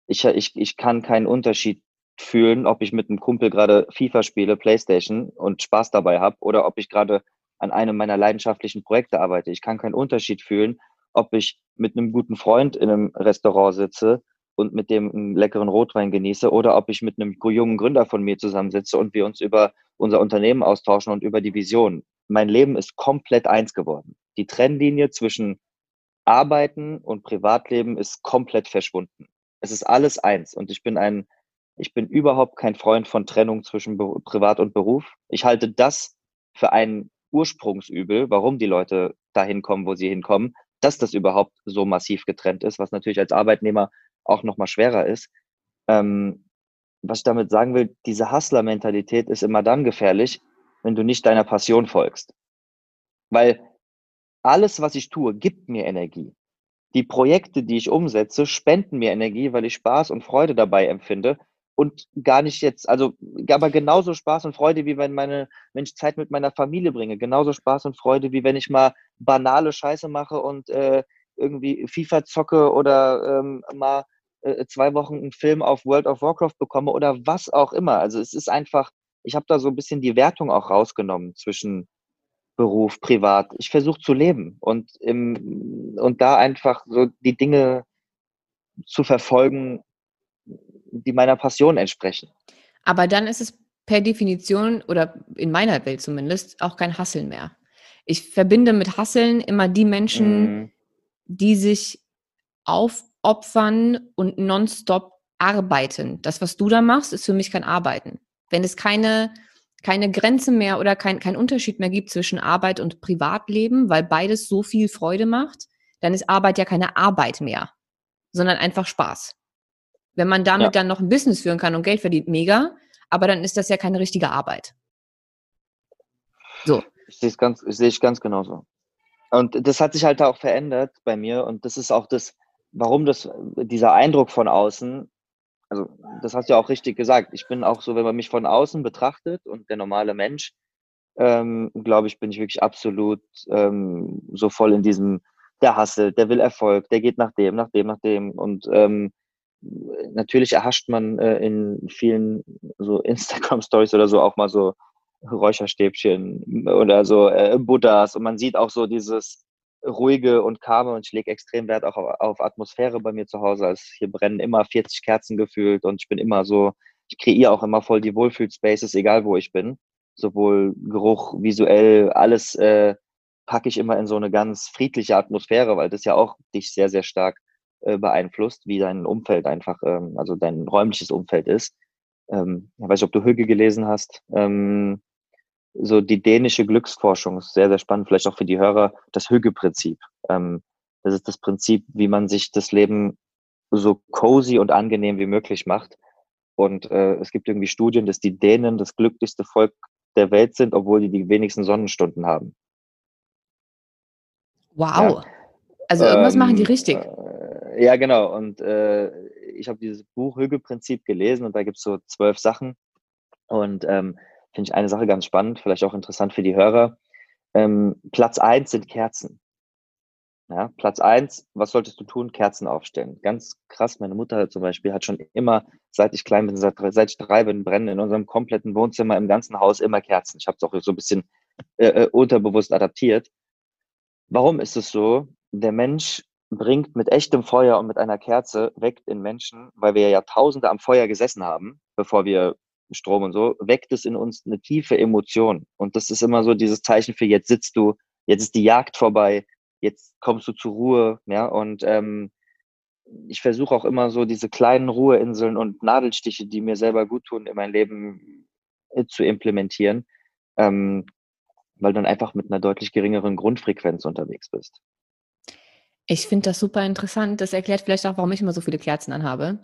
A: ich, ich, ich kann keinen Unterschied fühlen, ob ich mit einem Kumpel gerade FIFA spiele, Playstation und Spaß dabei habe oder ob ich gerade an einem meiner leidenschaftlichen Projekte arbeite. Ich kann keinen Unterschied fühlen, ob ich mit einem guten Freund in einem Restaurant sitze und mit dem einen leckeren Rotwein genieße oder ob ich mit einem jungen Gründer von mir zusammensitze und wir uns über unser Unternehmen austauschen und über die Vision. Mein Leben ist komplett eins geworden. Die Trennlinie zwischen Arbeiten und Privatleben ist komplett verschwunden. Es ist alles eins und ich bin ein, ich bin überhaupt kein Freund von Trennung zwischen Privat und Beruf. Ich halte das für ein Ursprungsübel, warum die Leute dahin kommen, wo sie hinkommen, dass das überhaupt so massiv getrennt ist, was natürlich als Arbeitnehmer auch nochmal schwerer ist. Ähm, was ich damit sagen will, diese Hustler-Mentalität ist immer dann gefährlich, wenn du nicht deiner Passion folgst. Weil alles, was ich tue, gibt mir Energie. Die Projekte, die ich umsetze, spenden mir Energie, weil ich Spaß und Freude dabei empfinde und gar nicht jetzt, also aber genauso Spaß und Freude, wie wenn meine, wenn ich Zeit mit meiner Familie bringe, genauso Spaß und Freude, wie wenn ich mal banale Scheiße mache und äh, irgendwie FIFA zocke oder ähm, mal äh, zwei Wochen einen Film auf World of Warcraft bekomme oder was auch immer. Also es ist einfach, ich habe da so ein bisschen die Wertung auch rausgenommen zwischen Beruf, Privat. Ich versuche zu leben und im, und da einfach so die Dinge zu verfolgen, die meiner Passion entsprechen.
B: Aber dann ist es per Definition oder in meiner Welt zumindest auch kein Hasseln mehr. Ich verbinde mit Hasseln immer die Menschen, mm. die sich aufopfern und nonstop arbeiten. Das, was du da machst, ist für mich kein Arbeiten. Wenn es keine, keine Grenze mehr oder kein, kein Unterschied mehr gibt zwischen Arbeit und Privatleben, weil beides so viel Freude macht, dann ist Arbeit ja keine Arbeit mehr, sondern einfach Spaß. Wenn man damit ja. dann noch ein Business führen kann und Geld verdient, mega, aber dann ist das ja keine richtige Arbeit.
A: So. Ich sehe es ganz, sehe ich ganz genauso. Und das hat sich halt auch verändert bei mir und das ist auch das, warum das, dieser Eindruck von außen, also das hast du ja auch richtig gesagt. Ich bin auch so, wenn man mich von außen betrachtet und der normale Mensch, ähm, glaube ich, bin ich wirklich absolut ähm, so voll in diesem, der hasselt, der will Erfolg, der geht nach dem, nach dem, nach dem. Und ähm, natürlich erhascht man äh, in vielen so Instagram-Stories oder so auch mal so Räucherstäbchen oder so äh, Buddhas und man sieht auch so dieses ruhige und calme und ich lege extrem Wert auch auf, auf, Atmosphäre bei mir zu Hause. Also hier brennen immer 40 Kerzen gefühlt und ich bin immer so, ich kreiere auch immer voll die Wohlfühlspaces, egal wo ich bin. Sowohl Geruch, visuell, alles äh, packe ich immer in so eine ganz friedliche Atmosphäre, weil das ja auch dich sehr, sehr stark äh, beeinflusst, wie dein Umfeld einfach, ähm, also dein räumliches Umfeld ist. Ähm, ich weiß nicht, ob du Hügge gelesen hast. Ähm, so die dänische Glücksforschung ist sehr, sehr spannend, vielleicht auch für die Hörer, das Hügge-Prinzip. Ähm, das ist das Prinzip, wie man sich das Leben so cozy und angenehm wie möglich macht. Und äh, es gibt irgendwie Studien, dass die Dänen das glücklichste Volk der Welt sind, obwohl die die wenigsten Sonnenstunden haben.
B: Wow. Ja. Also irgendwas ähm, machen die richtig.
A: Ja, genau. Und äh, ich habe dieses Buch Hügge-Prinzip gelesen und da gibt es so zwölf Sachen. Und ähm, finde ich eine Sache ganz spannend, vielleicht auch interessant für die Hörer. Ähm, Platz eins sind Kerzen. Ja, Platz eins, was solltest du tun? Kerzen aufstellen. Ganz krass, meine Mutter zum Beispiel hat schon immer, seit ich klein bin, seit, seit ich drei bin, brennen in unserem kompletten Wohnzimmer, im ganzen Haus immer Kerzen. Ich habe es auch so ein bisschen äh, äh, unterbewusst adaptiert. Warum ist es so? Der Mensch bringt mit echtem Feuer und mit einer Kerze, weckt in Menschen, weil wir ja Jahrtausende am Feuer gesessen haben, bevor wir Strom und so, weckt es in uns eine tiefe Emotion. Und das ist immer so dieses Zeichen für jetzt sitzt du, jetzt ist die Jagd vorbei, jetzt kommst du zur Ruhe, ja, und ähm, ich versuche auch immer so diese kleinen Ruheinseln und Nadelstiche, die mir selber gut tun, in mein Leben zu implementieren, ähm, weil du dann einfach mit einer deutlich geringeren Grundfrequenz unterwegs bist.
B: Ich finde das super interessant. Das erklärt vielleicht auch, warum ich immer so viele Kerzen anhabe.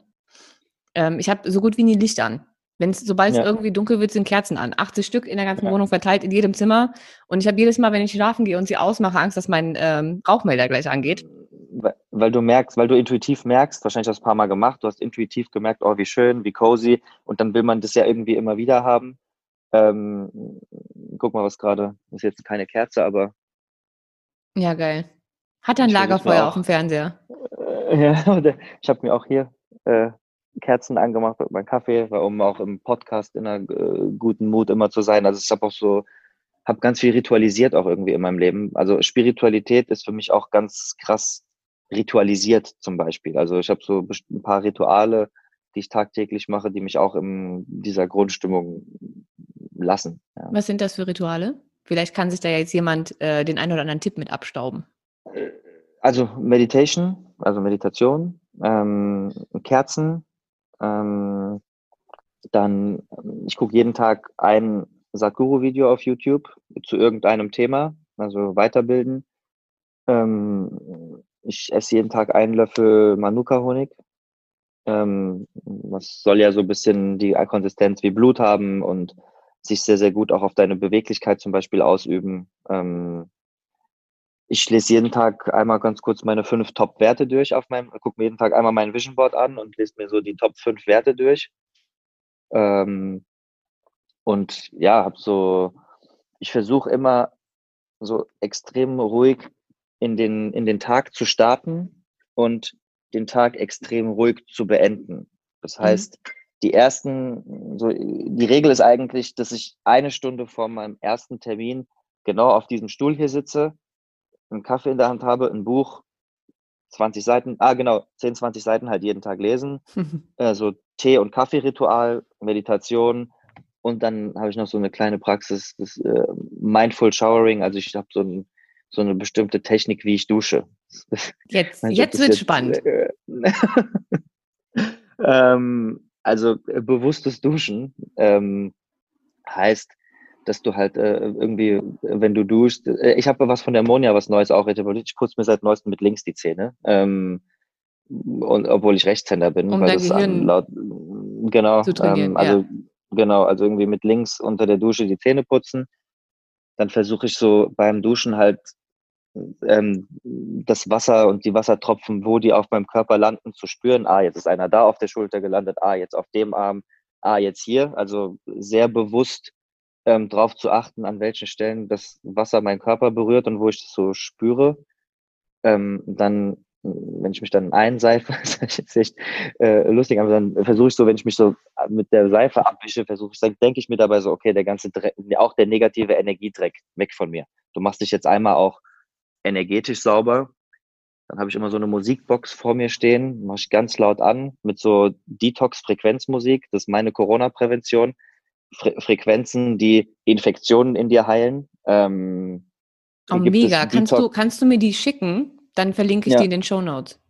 B: Ähm, ich habe so gut wie nie Licht an. Wenn es, sobald ja. es irgendwie dunkel wird, sind Kerzen an. 80 Stück in der ganzen ja. Wohnung verteilt in jedem Zimmer. Und ich habe jedes Mal, wenn ich schlafen gehe und sie ausmache, Angst, dass mein ähm, Rauchmelder gleich angeht.
A: Weil, weil, du merkst, weil du intuitiv merkst, wahrscheinlich hast du ein paar Mal gemacht, du hast intuitiv gemerkt, oh, wie schön, wie cozy. Und dann will man das ja irgendwie immer wieder haben. Ähm, guck mal, was gerade, ist jetzt keine Kerze, aber.
B: Ja, geil. Hat er ein Lagerfeuer auf dem Fernseher?
A: Ja, ich habe mir auch hier äh, Kerzen angemacht mit meinem Kaffee, um auch im Podcast in einer äh, guten Mut immer zu sein. Also ich habe auch so, habe ganz viel ritualisiert auch irgendwie in meinem Leben. Also Spiritualität ist für mich auch ganz krass ritualisiert zum Beispiel. Also ich habe so ein paar Rituale, die ich tagtäglich mache, die mich auch in dieser Grundstimmung lassen.
B: Ja. Was sind das für Rituale? Vielleicht kann sich da jetzt jemand äh, den einen oder anderen Tipp mit abstauben.
A: Also Meditation, also Meditation, ähm, Kerzen, ähm, dann, ich gucke jeden Tag ein Sadhguru-Video auf YouTube zu irgendeinem Thema, also weiterbilden. Ähm, ich esse jeden Tag einen Löffel Manuka-Honig. Ähm, das soll ja so ein bisschen die Konsistenz wie Blut haben und sich sehr, sehr gut auch auf deine Beweglichkeit zum Beispiel ausüben. Ähm, ich lese jeden Tag einmal ganz kurz meine fünf Top-Werte durch auf meinem, gucke mir jeden Tag einmal mein Vision Board an und lese mir so die Top fünf Werte durch. Ähm, und ja, habe so, ich versuche immer so extrem ruhig in den, in den Tag zu starten und den Tag extrem ruhig zu beenden. Das mhm. heißt, mhm. die ersten, so, die Regel ist eigentlich, dass ich eine Stunde vor meinem ersten Termin genau auf diesem Stuhl hier sitze einen Kaffee in der Hand habe, ein Buch, 20 Seiten, ah genau, 10, 20 Seiten halt jeden Tag lesen. also Tee- und Kaffee-Ritual, Meditation und dann habe ich noch so eine kleine Praxis, das äh, Mindful Showering. Also ich habe so, ein, so eine bestimmte Technik, wie ich dusche.
B: Jetzt, jetzt wird spannend. Äh,
A: ähm, also äh, bewusstes Duschen ähm, heißt, dass du halt äh, irgendwie, wenn du duschst, äh, ich habe was von der Monja, was Neues auch. Ich putze mir seit neuestem mit links die Zähne. Ähm, und obwohl ich Rechtshänder bin,
B: um
A: weil das
B: Gehirn
A: laut, genau, ähm, also genau, also irgendwie mit links unter der Dusche die Zähne putzen. Dann versuche ich so beim Duschen halt ähm, das Wasser und die Wassertropfen, wo die auf meinem Körper landen, zu spüren. Ah, jetzt ist einer da auf der Schulter gelandet. Ah, jetzt auf dem Arm. Ah, jetzt hier. Also sehr bewusst ähm, darauf zu achten, an welchen Stellen das Wasser meinen Körper berührt und wo ich das so spüre. Ähm, dann, wenn ich mich dann einseife, das ist echt äh, lustig, aber dann versuche ich so, wenn ich mich so mit der Seife abwische, versuche ich, dann denke ich mir dabei so, okay, der ganze Dreck, auch der negative Energiedreck weg von mir. Du machst dich jetzt einmal auch energetisch sauber. Dann habe ich immer so eine Musikbox vor mir stehen, mache ich ganz laut an mit so Detox-Frequenzmusik. Das ist meine Corona-Prävention. Fre Frequenzen, die Infektionen in dir heilen. Ähm,
B: oh, mega. Kannst du, kannst du mir die schicken? Dann verlinke ich
A: ja.
B: die in den Show Notes.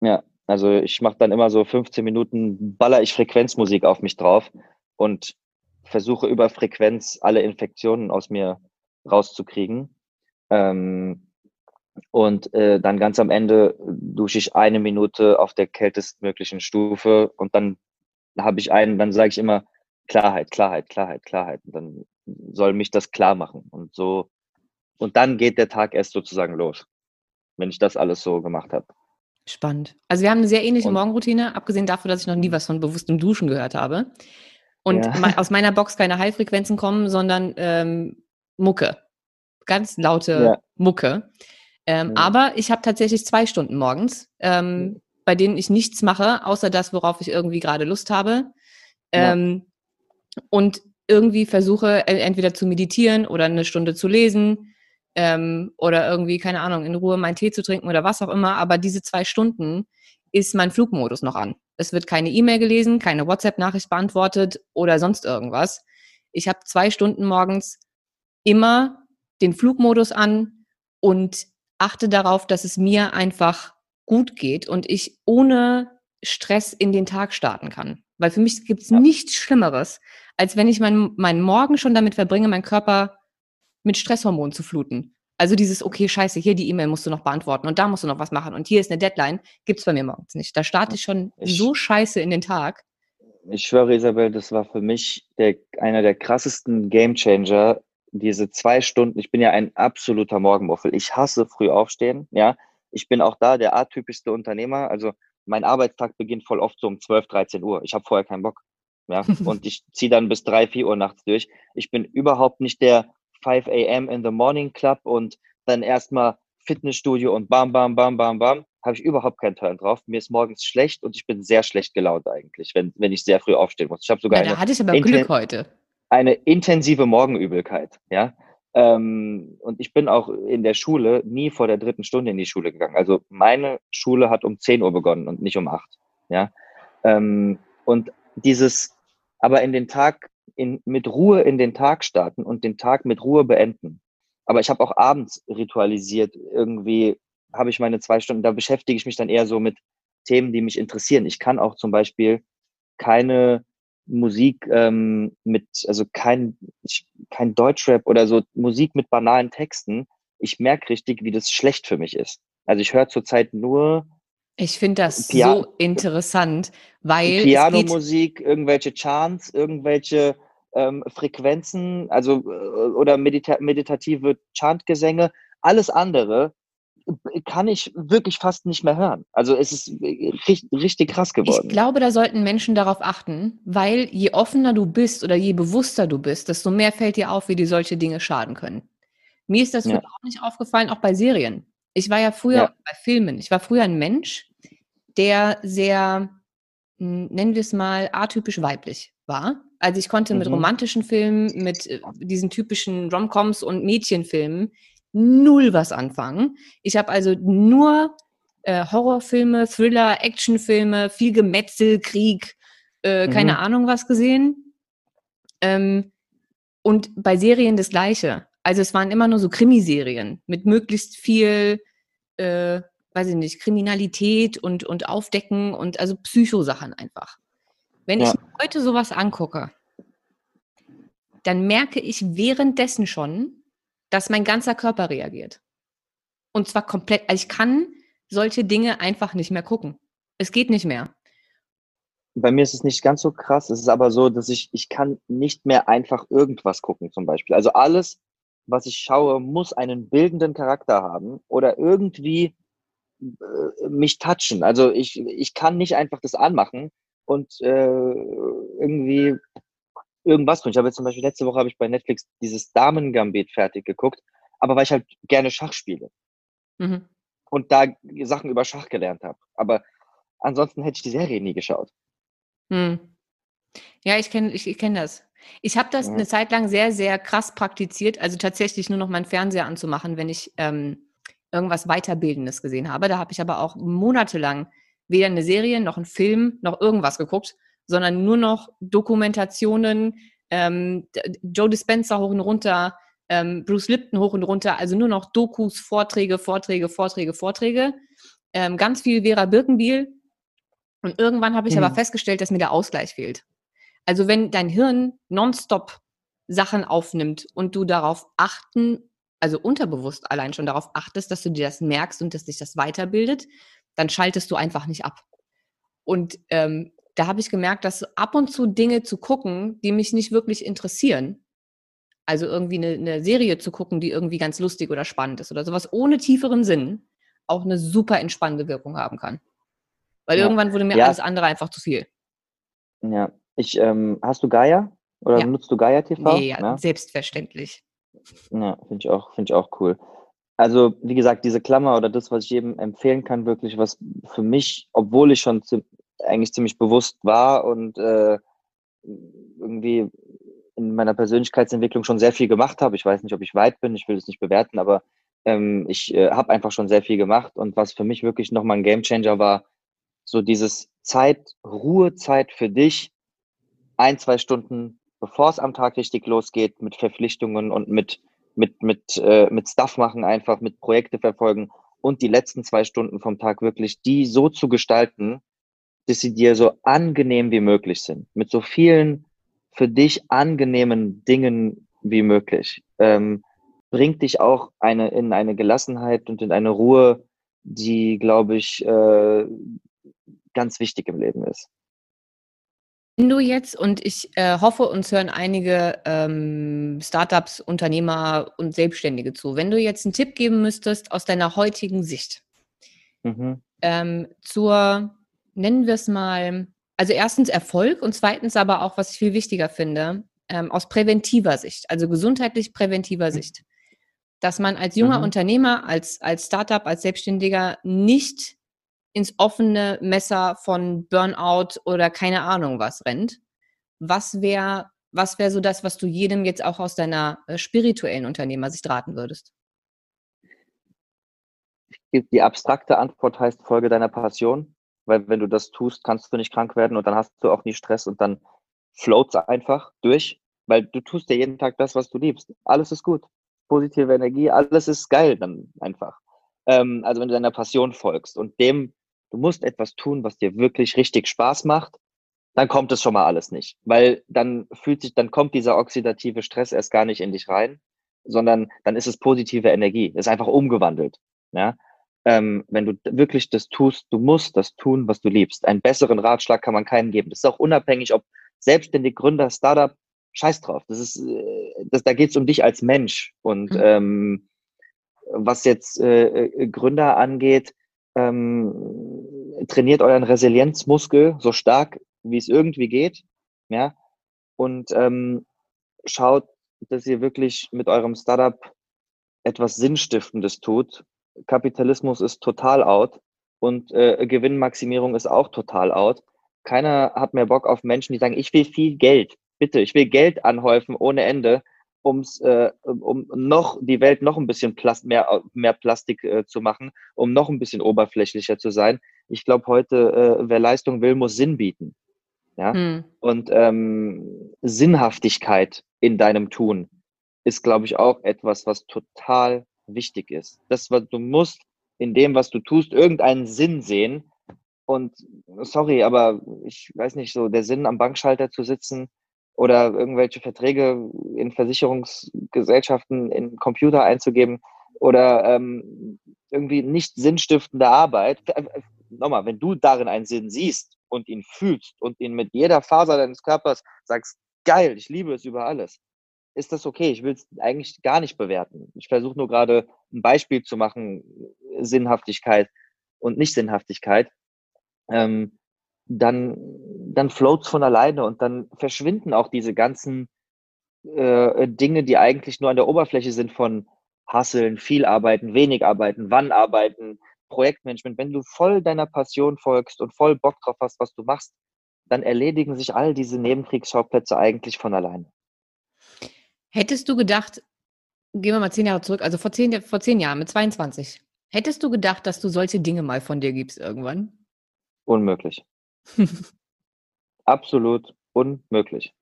A: Ja, also ich mache dann immer so 15 Minuten, baller ich Frequenzmusik auf mich drauf und versuche über Frequenz alle Infektionen aus mir rauszukriegen. Ähm, und äh, dann ganz am Ende dusche ich eine Minute auf der kältestmöglichen Stufe und dann habe ich einen, dann sage ich immer Klarheit, Klarheit, Klarheit, Klarheit. Und dann soll mich das klar machen. Und so, und dann geht der Tag erst sozusagen los, wenn ich das alles so gemacht habe.
B: Spannend. Also wir haben eine sehr ähnliche
A: Und-
B: Morgenroutine, abgesehen davon, dass ich noch nie was von bewusstem Duschen gehört habe. Und
A: Ja.
B: aus meiner Box keine High-Frequenzen kommen, sondern ähm, Mucke. Ganz laute
A: Ja.
B: Mucke. Ähm,
A: Ja.
B: Aber ich habe tatsächlich zwei Stunden morgens, ähm, bei denen ich nichts mache, außer das, worauf ich irgendwie gerade Lust habe. Ähm, Und irgendwie versuche entweder zu meditieren oder eine Stunde zu lesen ähm, oder irgendwie, keine Ahnung, in Ruhe meinen Tee zu trinken oder was auch immer. Aber diese zwei Stunden ist mein Flugmodus noch an. Es wird keine E-Mail gelesen, keine WhatsApp-Nachricht beantwortet oder sonst irgendwas. Ich habe zwei Stunden morgens immer den Flugmodus an und achte darauf, dass es mir einfach gut geht und ich ohne Stress in den Tag starten kann. Weil für mich gibt es nichts Schlimmeres, als wenn ich meinen meinen Morgen schon damit verbringe, meinen Körper mit Stresshormonen zu fluten. Also dieses, okay, scheiße, hier die E-Mail musst du noch beantworten und da musst du noch was machen und hier ist eine Deadline, gibt's bei mir morgens nicht. Da starte ich schon
A: Ich-
B: so scheiße in den Tag.
A: Ich schwöre, Isabel, das war für mich der, einer der krassesten Gamechanger. Diese zwei Stunden, ich bin ja ein absoluter Morgenmuffel. Ich hasse früh aufstehen, ja. Ich bin auch da der atypischste Unternehmer. Also mein Arbeitstag beginnt voll oft so um 12, 13 Uhr. Ich habe vorher keinen Bock. Ja. Und ich ziehe dann bis 3, 4 Uhr nachts durch. Ich bin überhaupt nicht der 5 a.m. in the morning club und dann erstmal Fitnessstudio und bam, bam, bam, bam, bam. Habe ich überhaupt keinen Turn drauf. Mir ist morgens schlecht und ich bin sehr schlecht gelaunt eigentlich, wenn, wenn ich sehr früh aufstehen muss. Ich habe sogar
B: Ja,
A: eine
B: da hatte ich aber Glück heute.
A: eine intensive Morgenübelkeit, ja. Ähm, und ich bin auch in der Schule nie vor der dritten Stunde in die Schule gegangen. Also meine Schule hat um 10 Uhr begonnen und nicht um 8, ja. Ähm, und dieses, aber in den Tag, in, mit Ruhe in den Tag starten und den Tag mit Ruhe beenden. Aber ich habe auch abends ritualisiert, irgendwie habe ich meine zwei Stunden, da beschäftige ich mich dann eher so mit Themen, die mich interessieren. Ich kann auch zum Beispiel keine Musik ähm, mit, also kein, kein Deutschrap oder so Musik mit banalen Texten. Ich merke richtig, wie das schlecht für mich ist. Also ich höre zurzeit nur
B: Ich finde das
A: Pia-
B: so interessant, weil
A: Pianomusik, irgendwelche Chants, irgendwelche ähm, Frequenzen, also äh, oder medita meditative Chantgesänge. Alles andere kann ich wirklich fast nicht mehr hören. Also es ist äh, richtig, richtig krass
B: ich
A: geworden.
B: glaube, da sollten Menschen darauf achten, weil je offener du bist oder je bewusster du bist, desto mehr fällt dir auf, wie dir solche Dinge schaden können. Mir ist das
A: Ja.
B: auch nicht aufgefallen, auch bei Serien. Ich war ja früher
A: Ja.
B: bei Filmen. Ich war früher ein Mensch, der sehr, mh, nennen wir es mal, atypisch weiblich war. Also ich konnte mit
A: Mhm.
B: romantischen Filmen, mit äh, diesen typischen Romcoms und Mädchenfilmen null was anfangen. Ich habe also nur äh, Horrorfilme, Thriller, Actionfilme, viel Gemetzel, Krieg, äh, keine
A: Mhm.
B: Ahnung was gesehen. Ähm, und bei Serien das Gleiche. Also es waren immer nur so Krimiserien mit möglichst viel, äh, weiß ich nicht, Kriminalität und, und Aufdecken und also Psychosachen einfach. Wenn
A: Ja.
B: ich heute sowas angucke, dann merke ich währenddessen schon, dass mein ganzer Körper reagiert. Und zwar komplett, also ich kann solche Dinge einfach nicht mehr gucken. Es geht nicht mehr.
A: Bei mir ist es nicht ganz so krass. Es ist aber so, dass ich, ich kann nicht mehr einfach irgendwas gucken, zum Beispiel. Also alles, was ich schaue, muss einen bildenden Charakter haben oder irgendwie äh, mich touchen. Also ich, ich kann nicht einfach das anmachen und äh, irgendwie irgendwas tun. Ich habe jetzt zum Beispiel letzte Woche habe ich bei Netflix dieses Damen-Gambit fertig geguckt, aber weil ich halt gerne Schach spiele. Mhm. Und da Sachen über Schach gelernt habe. Aber ansonsten hätte ich die Serie nie geschaut.
B: Hm. Ja, ich kenne ich, ich kenn das. Ich habe das eine Zeit lang sehr, sehr krass praktiziert, also tatsächlich nur noch meinen Fernseher anzumachen, wenn ich ähm, irgendwas Weiterbildendes gesehen habe. Da habe ich aber auch monatelang weder eine Serie noch einen Film noch irgendwas geguckt, sondern nur noch Dokumentationen, ähm, Joe Dispenza hoch und runter, ähm, Bruce Lipton hoch und runter, also nur noch Dokus, Vorträge, Vorträge, Vorträge, Vorträge. Ähm, ganz viel Vera Birkenbiel. Und irgendwann habe ich mhm. aber festgestellt, dass mir der Ausgleich fehlt. Also wenn dein Hirn nonstop Sachen aufnimmt und du darauf achten, also unterbewusst allein schon darauf achtest, dass du dir das merkst und dass dich das weiterbildet, dann schaltest du einfach nicht ab. Und ähm, da habe ich gemerkt, dass ab und zu Dinge zu gucken, die mich nicht wirklich interessieren, also irgendwie eine, eine, Serie zu gucken, die irgendwie ganz lustig oder spannend ist oder sowas ohne tieferen Sinn, auch eine super entspannende Wirkung haben kann. Weil ja. irgendwann wurde mir ja. alles andere einfach zu viel.
A: Ja, ich, ähm, hast du Gaia? Oder ja. nutzt du Gaia TV?
B: Nee, ja, selbstverständlich.
A: Ja, finde ich auch, finde ich auch cool. Also, wie gesagt, diese Klammer oder das, was ich jedem empfehlen kann, wirklich, was für mich, obwohl ich schon zu, eigentlich ziemlich bewusst war und äh, irgendwie in meiner Persönlichkeitsentwicklung schon sehr viel gemacht habe. Ich weiß nicht, ob ich weit bin, ich will es nicht bewerten, aber ähm, ich äh, habe einfach schon sehr viel gemacht. Und was für mich wirklich nochmal ein Gamechanger war, so dieses Zeit, Ruhezeit für dich, ein, zwei Stunden, bevor es am Tag richtig losgeht, mit Verpflichtungen und mit, mit, mit, äh, mit Stuff machen, einfach mit Projekte verfolgen und die letzten zwei Stunden vom Tag wirklich die so zu gestalten, dass sie dir so angenehm wie möglich sind. Mit so vielen für dich angenehmen Dingen wie möglich. Ähm, bringt dich auch eine, in eine Gelassenheit und in eine Ruhe, die, glaube ich, äh, ganz wichtig im Leben ist.
B: Wenn du jetzt, und ich äh, hoffe, uns hören einige ähm, Startups, Unternehmer und Selbstständige zu, wenn du jetzt einen Tipp geben müsstest aus deiner heutigen Sicht mhm. ähm, zur, nennen wir es mal, also erstens Erfolg und zweitens aber auch, was ich viel wichtiger finde, ähm, aus präventiver Sicht, also gesundheitlich präventiver mhm. Sicht, dass man als junger mhm. Unternehmer, als, als Startup, als Selbstständiger nicht ins offene Messer von Burnout oder keine Ahnung was rennt. Was wäre was wäre so das, was du jedem jetzt auch aus deiner äh, spirituellen Unternehmersicht raten würdest?
A: Die abstrakte Antwort heißt, folge deiner Passion weil wenn du das tust, kannst du nicht krank werden und dann hast du auch nie Stress und dann floats einfach durch, weil du tust ja jeden Tag das, was du liebst. Alles ist gut. Positive Energie, alles ist geil dann einfach. Ähm, also wenn du deiner Passion folgst und dem, du musst etwas tun, was dir wirklich richtig Spaß macht, dann kommt es schon mal alles nicht. Weil dann fühlt sich, dann kommt dieser oxidative Stress erst gar nicht in dich rein, sondern dann ist es positive Energie. ist einfach umgewandelt. Ja ähm, wenn du wirklich das tust, du musst das tun, was du liebst. Einen besseren Ratschlag kann man keinem geben. Das ist auch unabhängig, ob selbstständig, Gründer, Startup, scheiß drauf. Das ist, äh, das, da geht es um dich als Mensch. Und mhm. ähm, was jetzt äh, äh, Gründer angeht, ähm, trainiert euren Resilienzmuskel so stark, wie es irgendwie geht. Ja. Und ähm, schaut, dass ihr wirklich mit eurem Startup etwas Sinnstiftendes tut Kapitalismus ist total out und äh, Gewinnmaximierung ist auch total out. Keiner hat mehr Bock auf Menschen, die sagen, ich will viel Geld. Bitte, ich will Geld anhäufen ohne Ende, ums, äh, um noch die Welt noch ein bisschen Plast mehr, mehr Plastik äh, zu machen, um noch ein bisschen oberflächlicher zu sein. Ich glaube, heute, äh, wer Leistung will, muss Sinn bieten. Ja? Hm. Und ähm, Sinnhaftigkeit in deinem Tun ist, glaube ich, auch etwas, was total wichtig ist. Das, was du musst in dem, was du tust, irgendeinen Sinn sehen. Und sorry, aber ich weiß nicht, so der Sinn am Bankschalter zu sitzen, oder irgendwelche Verträge in Versicherungsgesellschaften in Computer einzugeben oder ähm, irgendwie nicht sinnstiftende Arbeit. Nochmal, wenn du darin einen Sinn siehst und ihn fühlst und ihn mit jeder Faser deines Körpers sagst, geil, ich liebe es über alles, ist das okay. Ich will es eigentlich gar nicht bewerten. Ich versuche nur gerade ein Beispiel zu machen, Sinnhaftigkeit und Nicht-Sinnhaftigkeit. Ähm, dann, dann floats von alleine und dann verschwinden auch diese ganzen äh, Dinge, die eigentlich nur an der Oberfläche sind von Hasseln, viel arbeiten, wenig arbeiten, wann arbeiten, Projektmanagement. Wenn du voll deiner Passion folgst und voll Bock drauf hast, was du machst, dann erledigen sich all diese Nebenkriegsschauplätze eigentlich von alleine.
B: Hättest du gedacht, gehen wir mal zehn Jahre zurück, also vor zehn, vor zehn Jahren mit 22, hättest du gedacht, dass du solche Dinge mal von dir gibst irgendwann?
A: Unmöglich. Absolut unmöglich.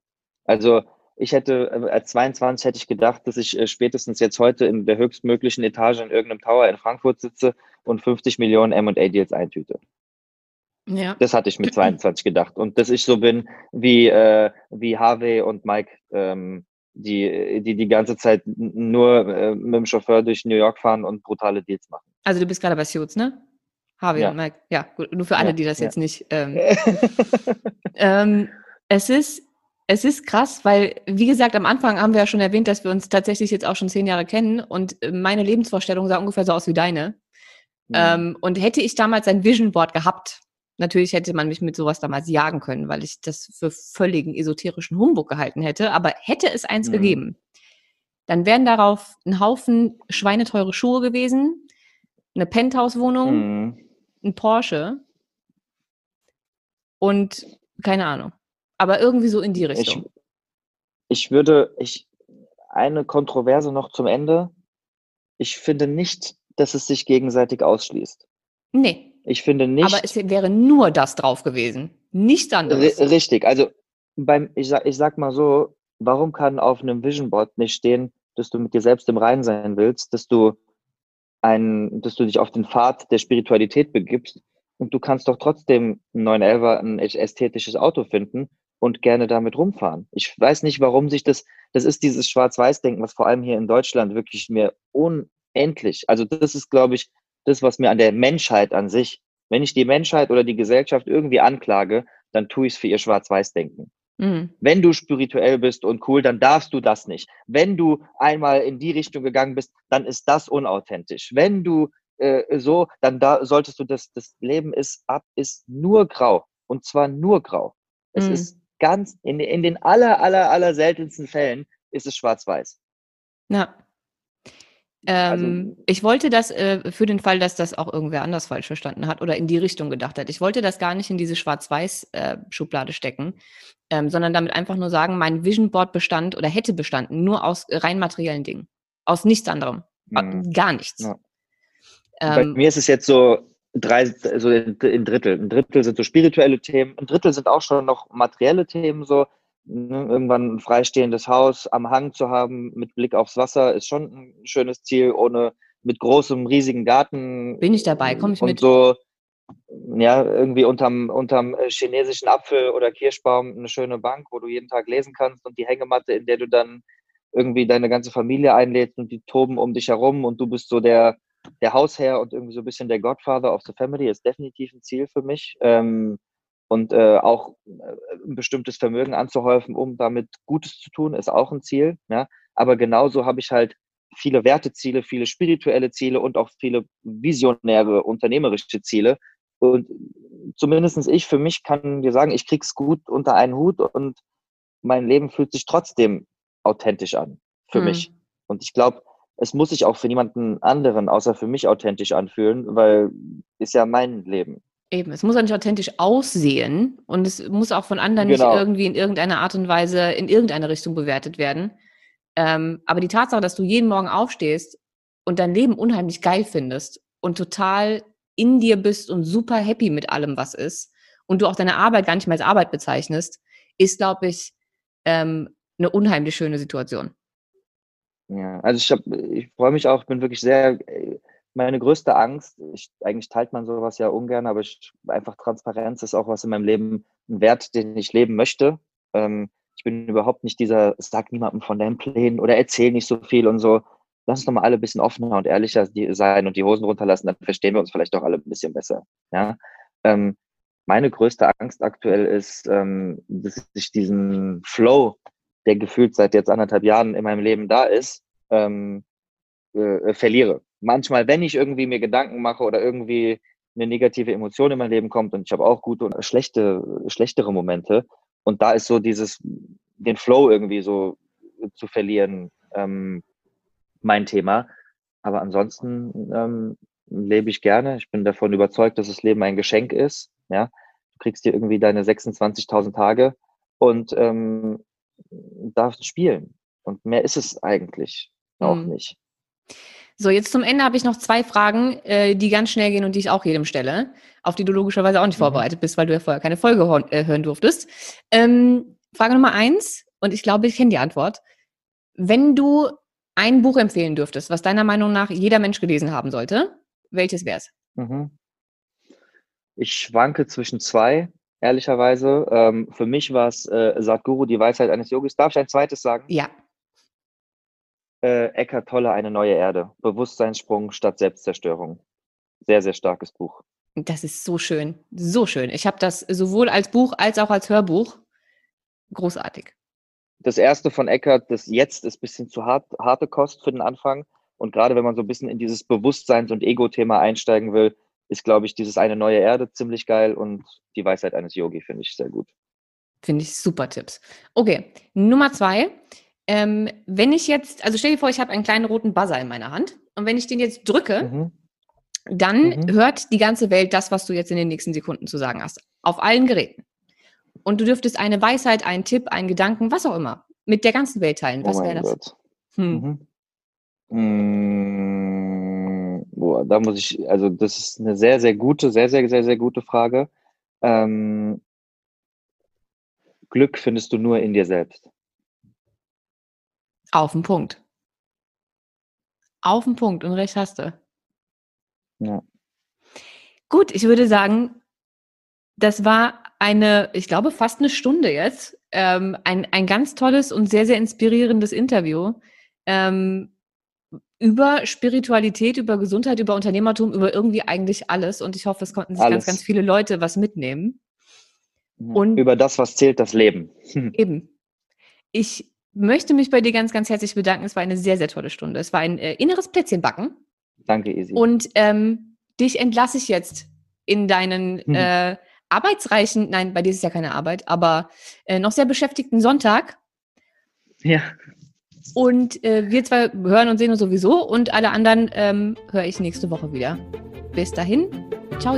A: Also ich hätte, äh, als 22 hätte ich gedacht, dass ich äh, spätestens jetzt heute in der höchstmöglichen Etage in irgendeinem Tower in Frankfurt sitze und 50 Millionen M&A-Deals eintüte. Ja. Das hatte ich mit 22 gedacht. Und dass ich so bin wie, äh, wie Harvey und Mike, ähm, die, die die ganze Zeit nur äh, mit dem Chauffeur durch New York fahren und brutale Deals machen.
B: Also du bist gerade bei Suits, ne? Harvey ja. und Mike. Ja, gut. Nur für alle, ja, die das ja. jetzt nicht. Ähm, ähm, es ist, es ist krass, weil, wie gesagt, am Anfang haben wir ja schon erwähnt, dass wir uns tatsächlich jetzt auch schon zehn Jahre kennen und äh, meine Lebensvorstellung sah ungefähr so aus wie deine. Mhm. Ähm, und hätte ich damals ein Vision Board gehabt, Natürlich hätte man mich mit sowas damals jagen können, weil ich das für völligen esoterischen Humbug gehalten hätte. Aber hätte es eins mhm. gegeben, dann wären darauf ein Haufen schweineteure Schuhe gewesen, eine Penthouse-Wohnung, mhm. Ein Porsche und keine Ahnung. Aber irgendwie so in die Richtung.
A: Ich, ich würde, ich, eine Kontroverse noch zum Ende. Ich finde nicht, dass es sich gegenseitig ausschließt.
B: Nee.
A: Ich finde nicht.
B: Aber es wäre nur das drauf gewesen. Nichts anderes.
A: Richtig. Also beim, ich sag, ich sag mal so, warum kann auf einem Vision Board nicht stehen, dass du mit dir selbst im Reinen sein willst, dass du ein, dass du dich auf den Pfad der Spiritualität begibst und du kannst doch trotzdem einen 911er, ein ästhetisches Auto finden und gerne damit rumfahren. Ich weiß nicht, warum sich das, das ist dieses Schwarz-Weiß-Denken, was vor allem hier in Deutschland wirklich mir unendlich, also das ist, glaube ich, das, was mir an der Menschheit an sich, wenn ich die Menschheit oder die Gesellschaft irgendwie anklage, dann tue ich es für ihr Schwarz-Weiß-Denken. Mhm. Wenn du spirituell bist und cool, dann darfst du das nicht. Wenn du einmal in die Richtung gegangen bist, dann ist das unauthentisch. Wenn du äh, so, dann da solltest du das, das Leben ist ab, ist nur grau. Und zwar nur grau. Es mhm. ist ganz, in, in den aller, aller, aller seltensten Fällen ist es schwarz-weiß.
B: Ja. Also ähm, also, ich wollte das äh, für den Fall, dass das auch irgendwer anders falsch verstanden hat oder in die Richtung gedacht hat. Ich wollte das gar nicht in diese Schwarz-Weiß-Schublade äh, stecken, ähm, sondern damit einfach nur sagen, mein Vision Board bestand oder hätte bestanden nur aus rein materiellen Dingen. Aus nichts anderem. Mhm. Gar nichts. Ja.
A: Ähm, Bei mir ist es jetzt so drei, so in Drittel. Ein Drittel sind so spirituelle Themen, ein Drittel sind auch schon noch materielle Themen, so Ne, irgendwann ein freistehendes Haus am Hang zu haben mit Blick aufs Wasser ist schon ein schönes Ziel, ohne mit großem, riesigen Garten.
B: Bin ich dabei, komme ich
A: und
B: mit.
A: so, ja, irgendwie unterm, unterm chinesischen Apfel oder Kirschbaum eine schöne Bank, wo du jeden Tag lesen kannst und die Hängematte, in der du dann irgendwie deine ganze Familie einlädst und die toben um dich herum und du bist so der, der Hausherr und irgendwie so ein bisschen der Godfather of the Family ist definitiv ein Ziel für mich. Ähm, und äh, auch äh, ein bestimmtes Vermögen anzuhäufen, um damit Gutes zu tun, ist auch ein Ziel. Ja? Aber genauso habe ich halt viele Werteziele, viele spirituelle Ziele und auch viele visionäre, unternehmerische Ziele. Und zumindestens ich für mich kann dir sagen, ich krieg's gut unter einen Hut und mein Leben fühlt sich trotzdem authentisch an für hm. mich. Und ich glaube, es muss sich auch für niemanden anderen außer für mich authentisch anfühlen, weil ist ja mein Leben.
B: Eben, es muss auch nicht authentisch aussehen und es muss auch von anderen genau. nicht irgendwie in irgendeiner Art und Weise in irgendeine Richtung bewertet werden. Ähm, aber die Tatsache, dass du jeden Morgen aufstehst und dein Leben unheimlich geil findest und total in dir bist und super happy mit allem, was ist und du auch deine Arbeit gar nicht mehr als Arbeit bezeichnest, ist, glaube ich, ähm, eine unheimlich schöne Situation.
A: Ja, also ich, ich freue mich auch, bin wirklich sehr äh, meine größte Angst, ich, eigentlich teilt man sowas ja ungern, aber ich, einfach Transparenz ist auch was in meinem Leben, ein Wert, den ich leben möchte. Ähm, Ich bin überhaupt nicht dieser, sag niemandem von deinen Plänen oder erzähl nicht so viel und so. Lass uns doch mal alle ein bisschen offener und ehrlicher sein und die Hosen runterlassen, dann verstehen wir uns vielleicht doch alle ein bisschen besser. Ja. Ähm, meine größte Angst aktuell ist, ähm, dass ich diesen Flow, der gefühlt seit jetzt anderthalb Jahren in meinem Leben da ist, ähm, äh, verliere. Manchmal, wenn ich irgendwie mir Gedanken mache oder irgendwie eine negative Emotion in mein Leben kommt und ich habe auch gute und schlechte, schlechtere Momente. Und da ist so dieses, den Flow irgendwie so zu verlieren, ähm, mein Thema. Aber ansonsten ähm, lebe ich gerne. Ich bin davon überzeugt, dass das Leben ein Geschenk ist. Ja, du kriegst dir irgendwie deine 26.000 Tage und ähm, darfst spielen. Und mehr ist es eigentlich auch mhm. nicht.
B: So, jetzt zum Ende habe ich noch zwei Fragen, äh, die ganz schnell gehen und die ich auch jedem stelle, auf die du logischerweise auch nicht mhm. vorbereitet bist, weil du ja vorher keine Folge äh, hören durftest. Ähm, Frage Nummer eins, und ich glaube, ich kenne die Antwort. Wenn du ein Buch empfehlen dürftest, was deiner Meinung nach jeder Mensch gelesen haben sollte, welches wäre es? Mhm.
A: Ich schwanke zwischen zwei, ehrlicherweise. Ähm, für mich war es äh, Sadhguru, die Weisheit eines Yogis. Darf ich ein zweites sagen?
B: Ja
A: äh, Eckart Tolle Eine neue Erde. Bewusstseinssprung statt Selbstzerstörung. Sehr, sehr starkes Buch.
B: Das ist so schön. So schön. Ich habe das sowohl als Buch als auch als Hörbuch. Großartig.
A: Das erste von Eckart, das jetzt ist ein bisschen zu hart, harte Kost für den Anfang. Und gerade wenn man so ein bisschen in dieses Bewusstseins- und Ego-Thema einsteigen will, ist, glaube ich, dieses eine neue Erde ziemlich geil und die Weisheit eines Yogi finde ich sehr gut.
B: Finde ich super Tipps. Okay, Nummer zwei. Ähm, wenn ich jetzt, also stell dir vor, ich habe einen kleinen roten Buzzer in meiner Hand und wenn ich den jetzt drücke, mhm. dann mhm. hört die ganze Welt das, was du jetzt in den nächsten Sekunden zu sagen hast. Auf allen Geräten. Und du dürftest eine Weisheit, einen Tipp, einen Gedanken, was auch immer, mit der ganzen Welt teilen. Was oh wäre das? Hm.
A: Mhm. Mm, boah, da muss ich, also das ist eine sehr, sehr gute, sehr, sehr, sehr, sehr gute Frage. Ähm, Glück findest du nur in dir selbst.
B: Auf den Punkt. Auf den Punkt und recht hast du. Ja. Gut, ich würde sagen, das war eine, ich glaube, fast eine Stunde jetzt. Ähm, ein, ein ganz tolles und sehr, sehr inspirierendes Interview ähm, über Spiritualität, über Gesundheit, über Unternehmertum, über irgendwie eigentlich alles. Und ich hoffe, es konnten sich alles. ganz, ganz viele Leute was mitnehmen.
A: Und über das, was zählt, das Leben.
B: Eben. Ich möchte mich bei dir ganz, ganz herzlich bedanken. Es war eine sehr, sehr tolle Stunde. Es war ein äh, inneres Plätzchenbacken.
A: Danke, Isi.
B: Und ähm, dich entlasse ich jetzt in deinen mhm. äh, arbeitsreichen, nein, bei dir ist es ja keine Arbeit, aber äh, noch sehr beschäftigten Sonntag.
A: Ja.
B: Und äh, wir zwei hören und sehen uns sowieso und alle anderen ähm, höre ich nächste Woche wieder. Bis dahin, ciao.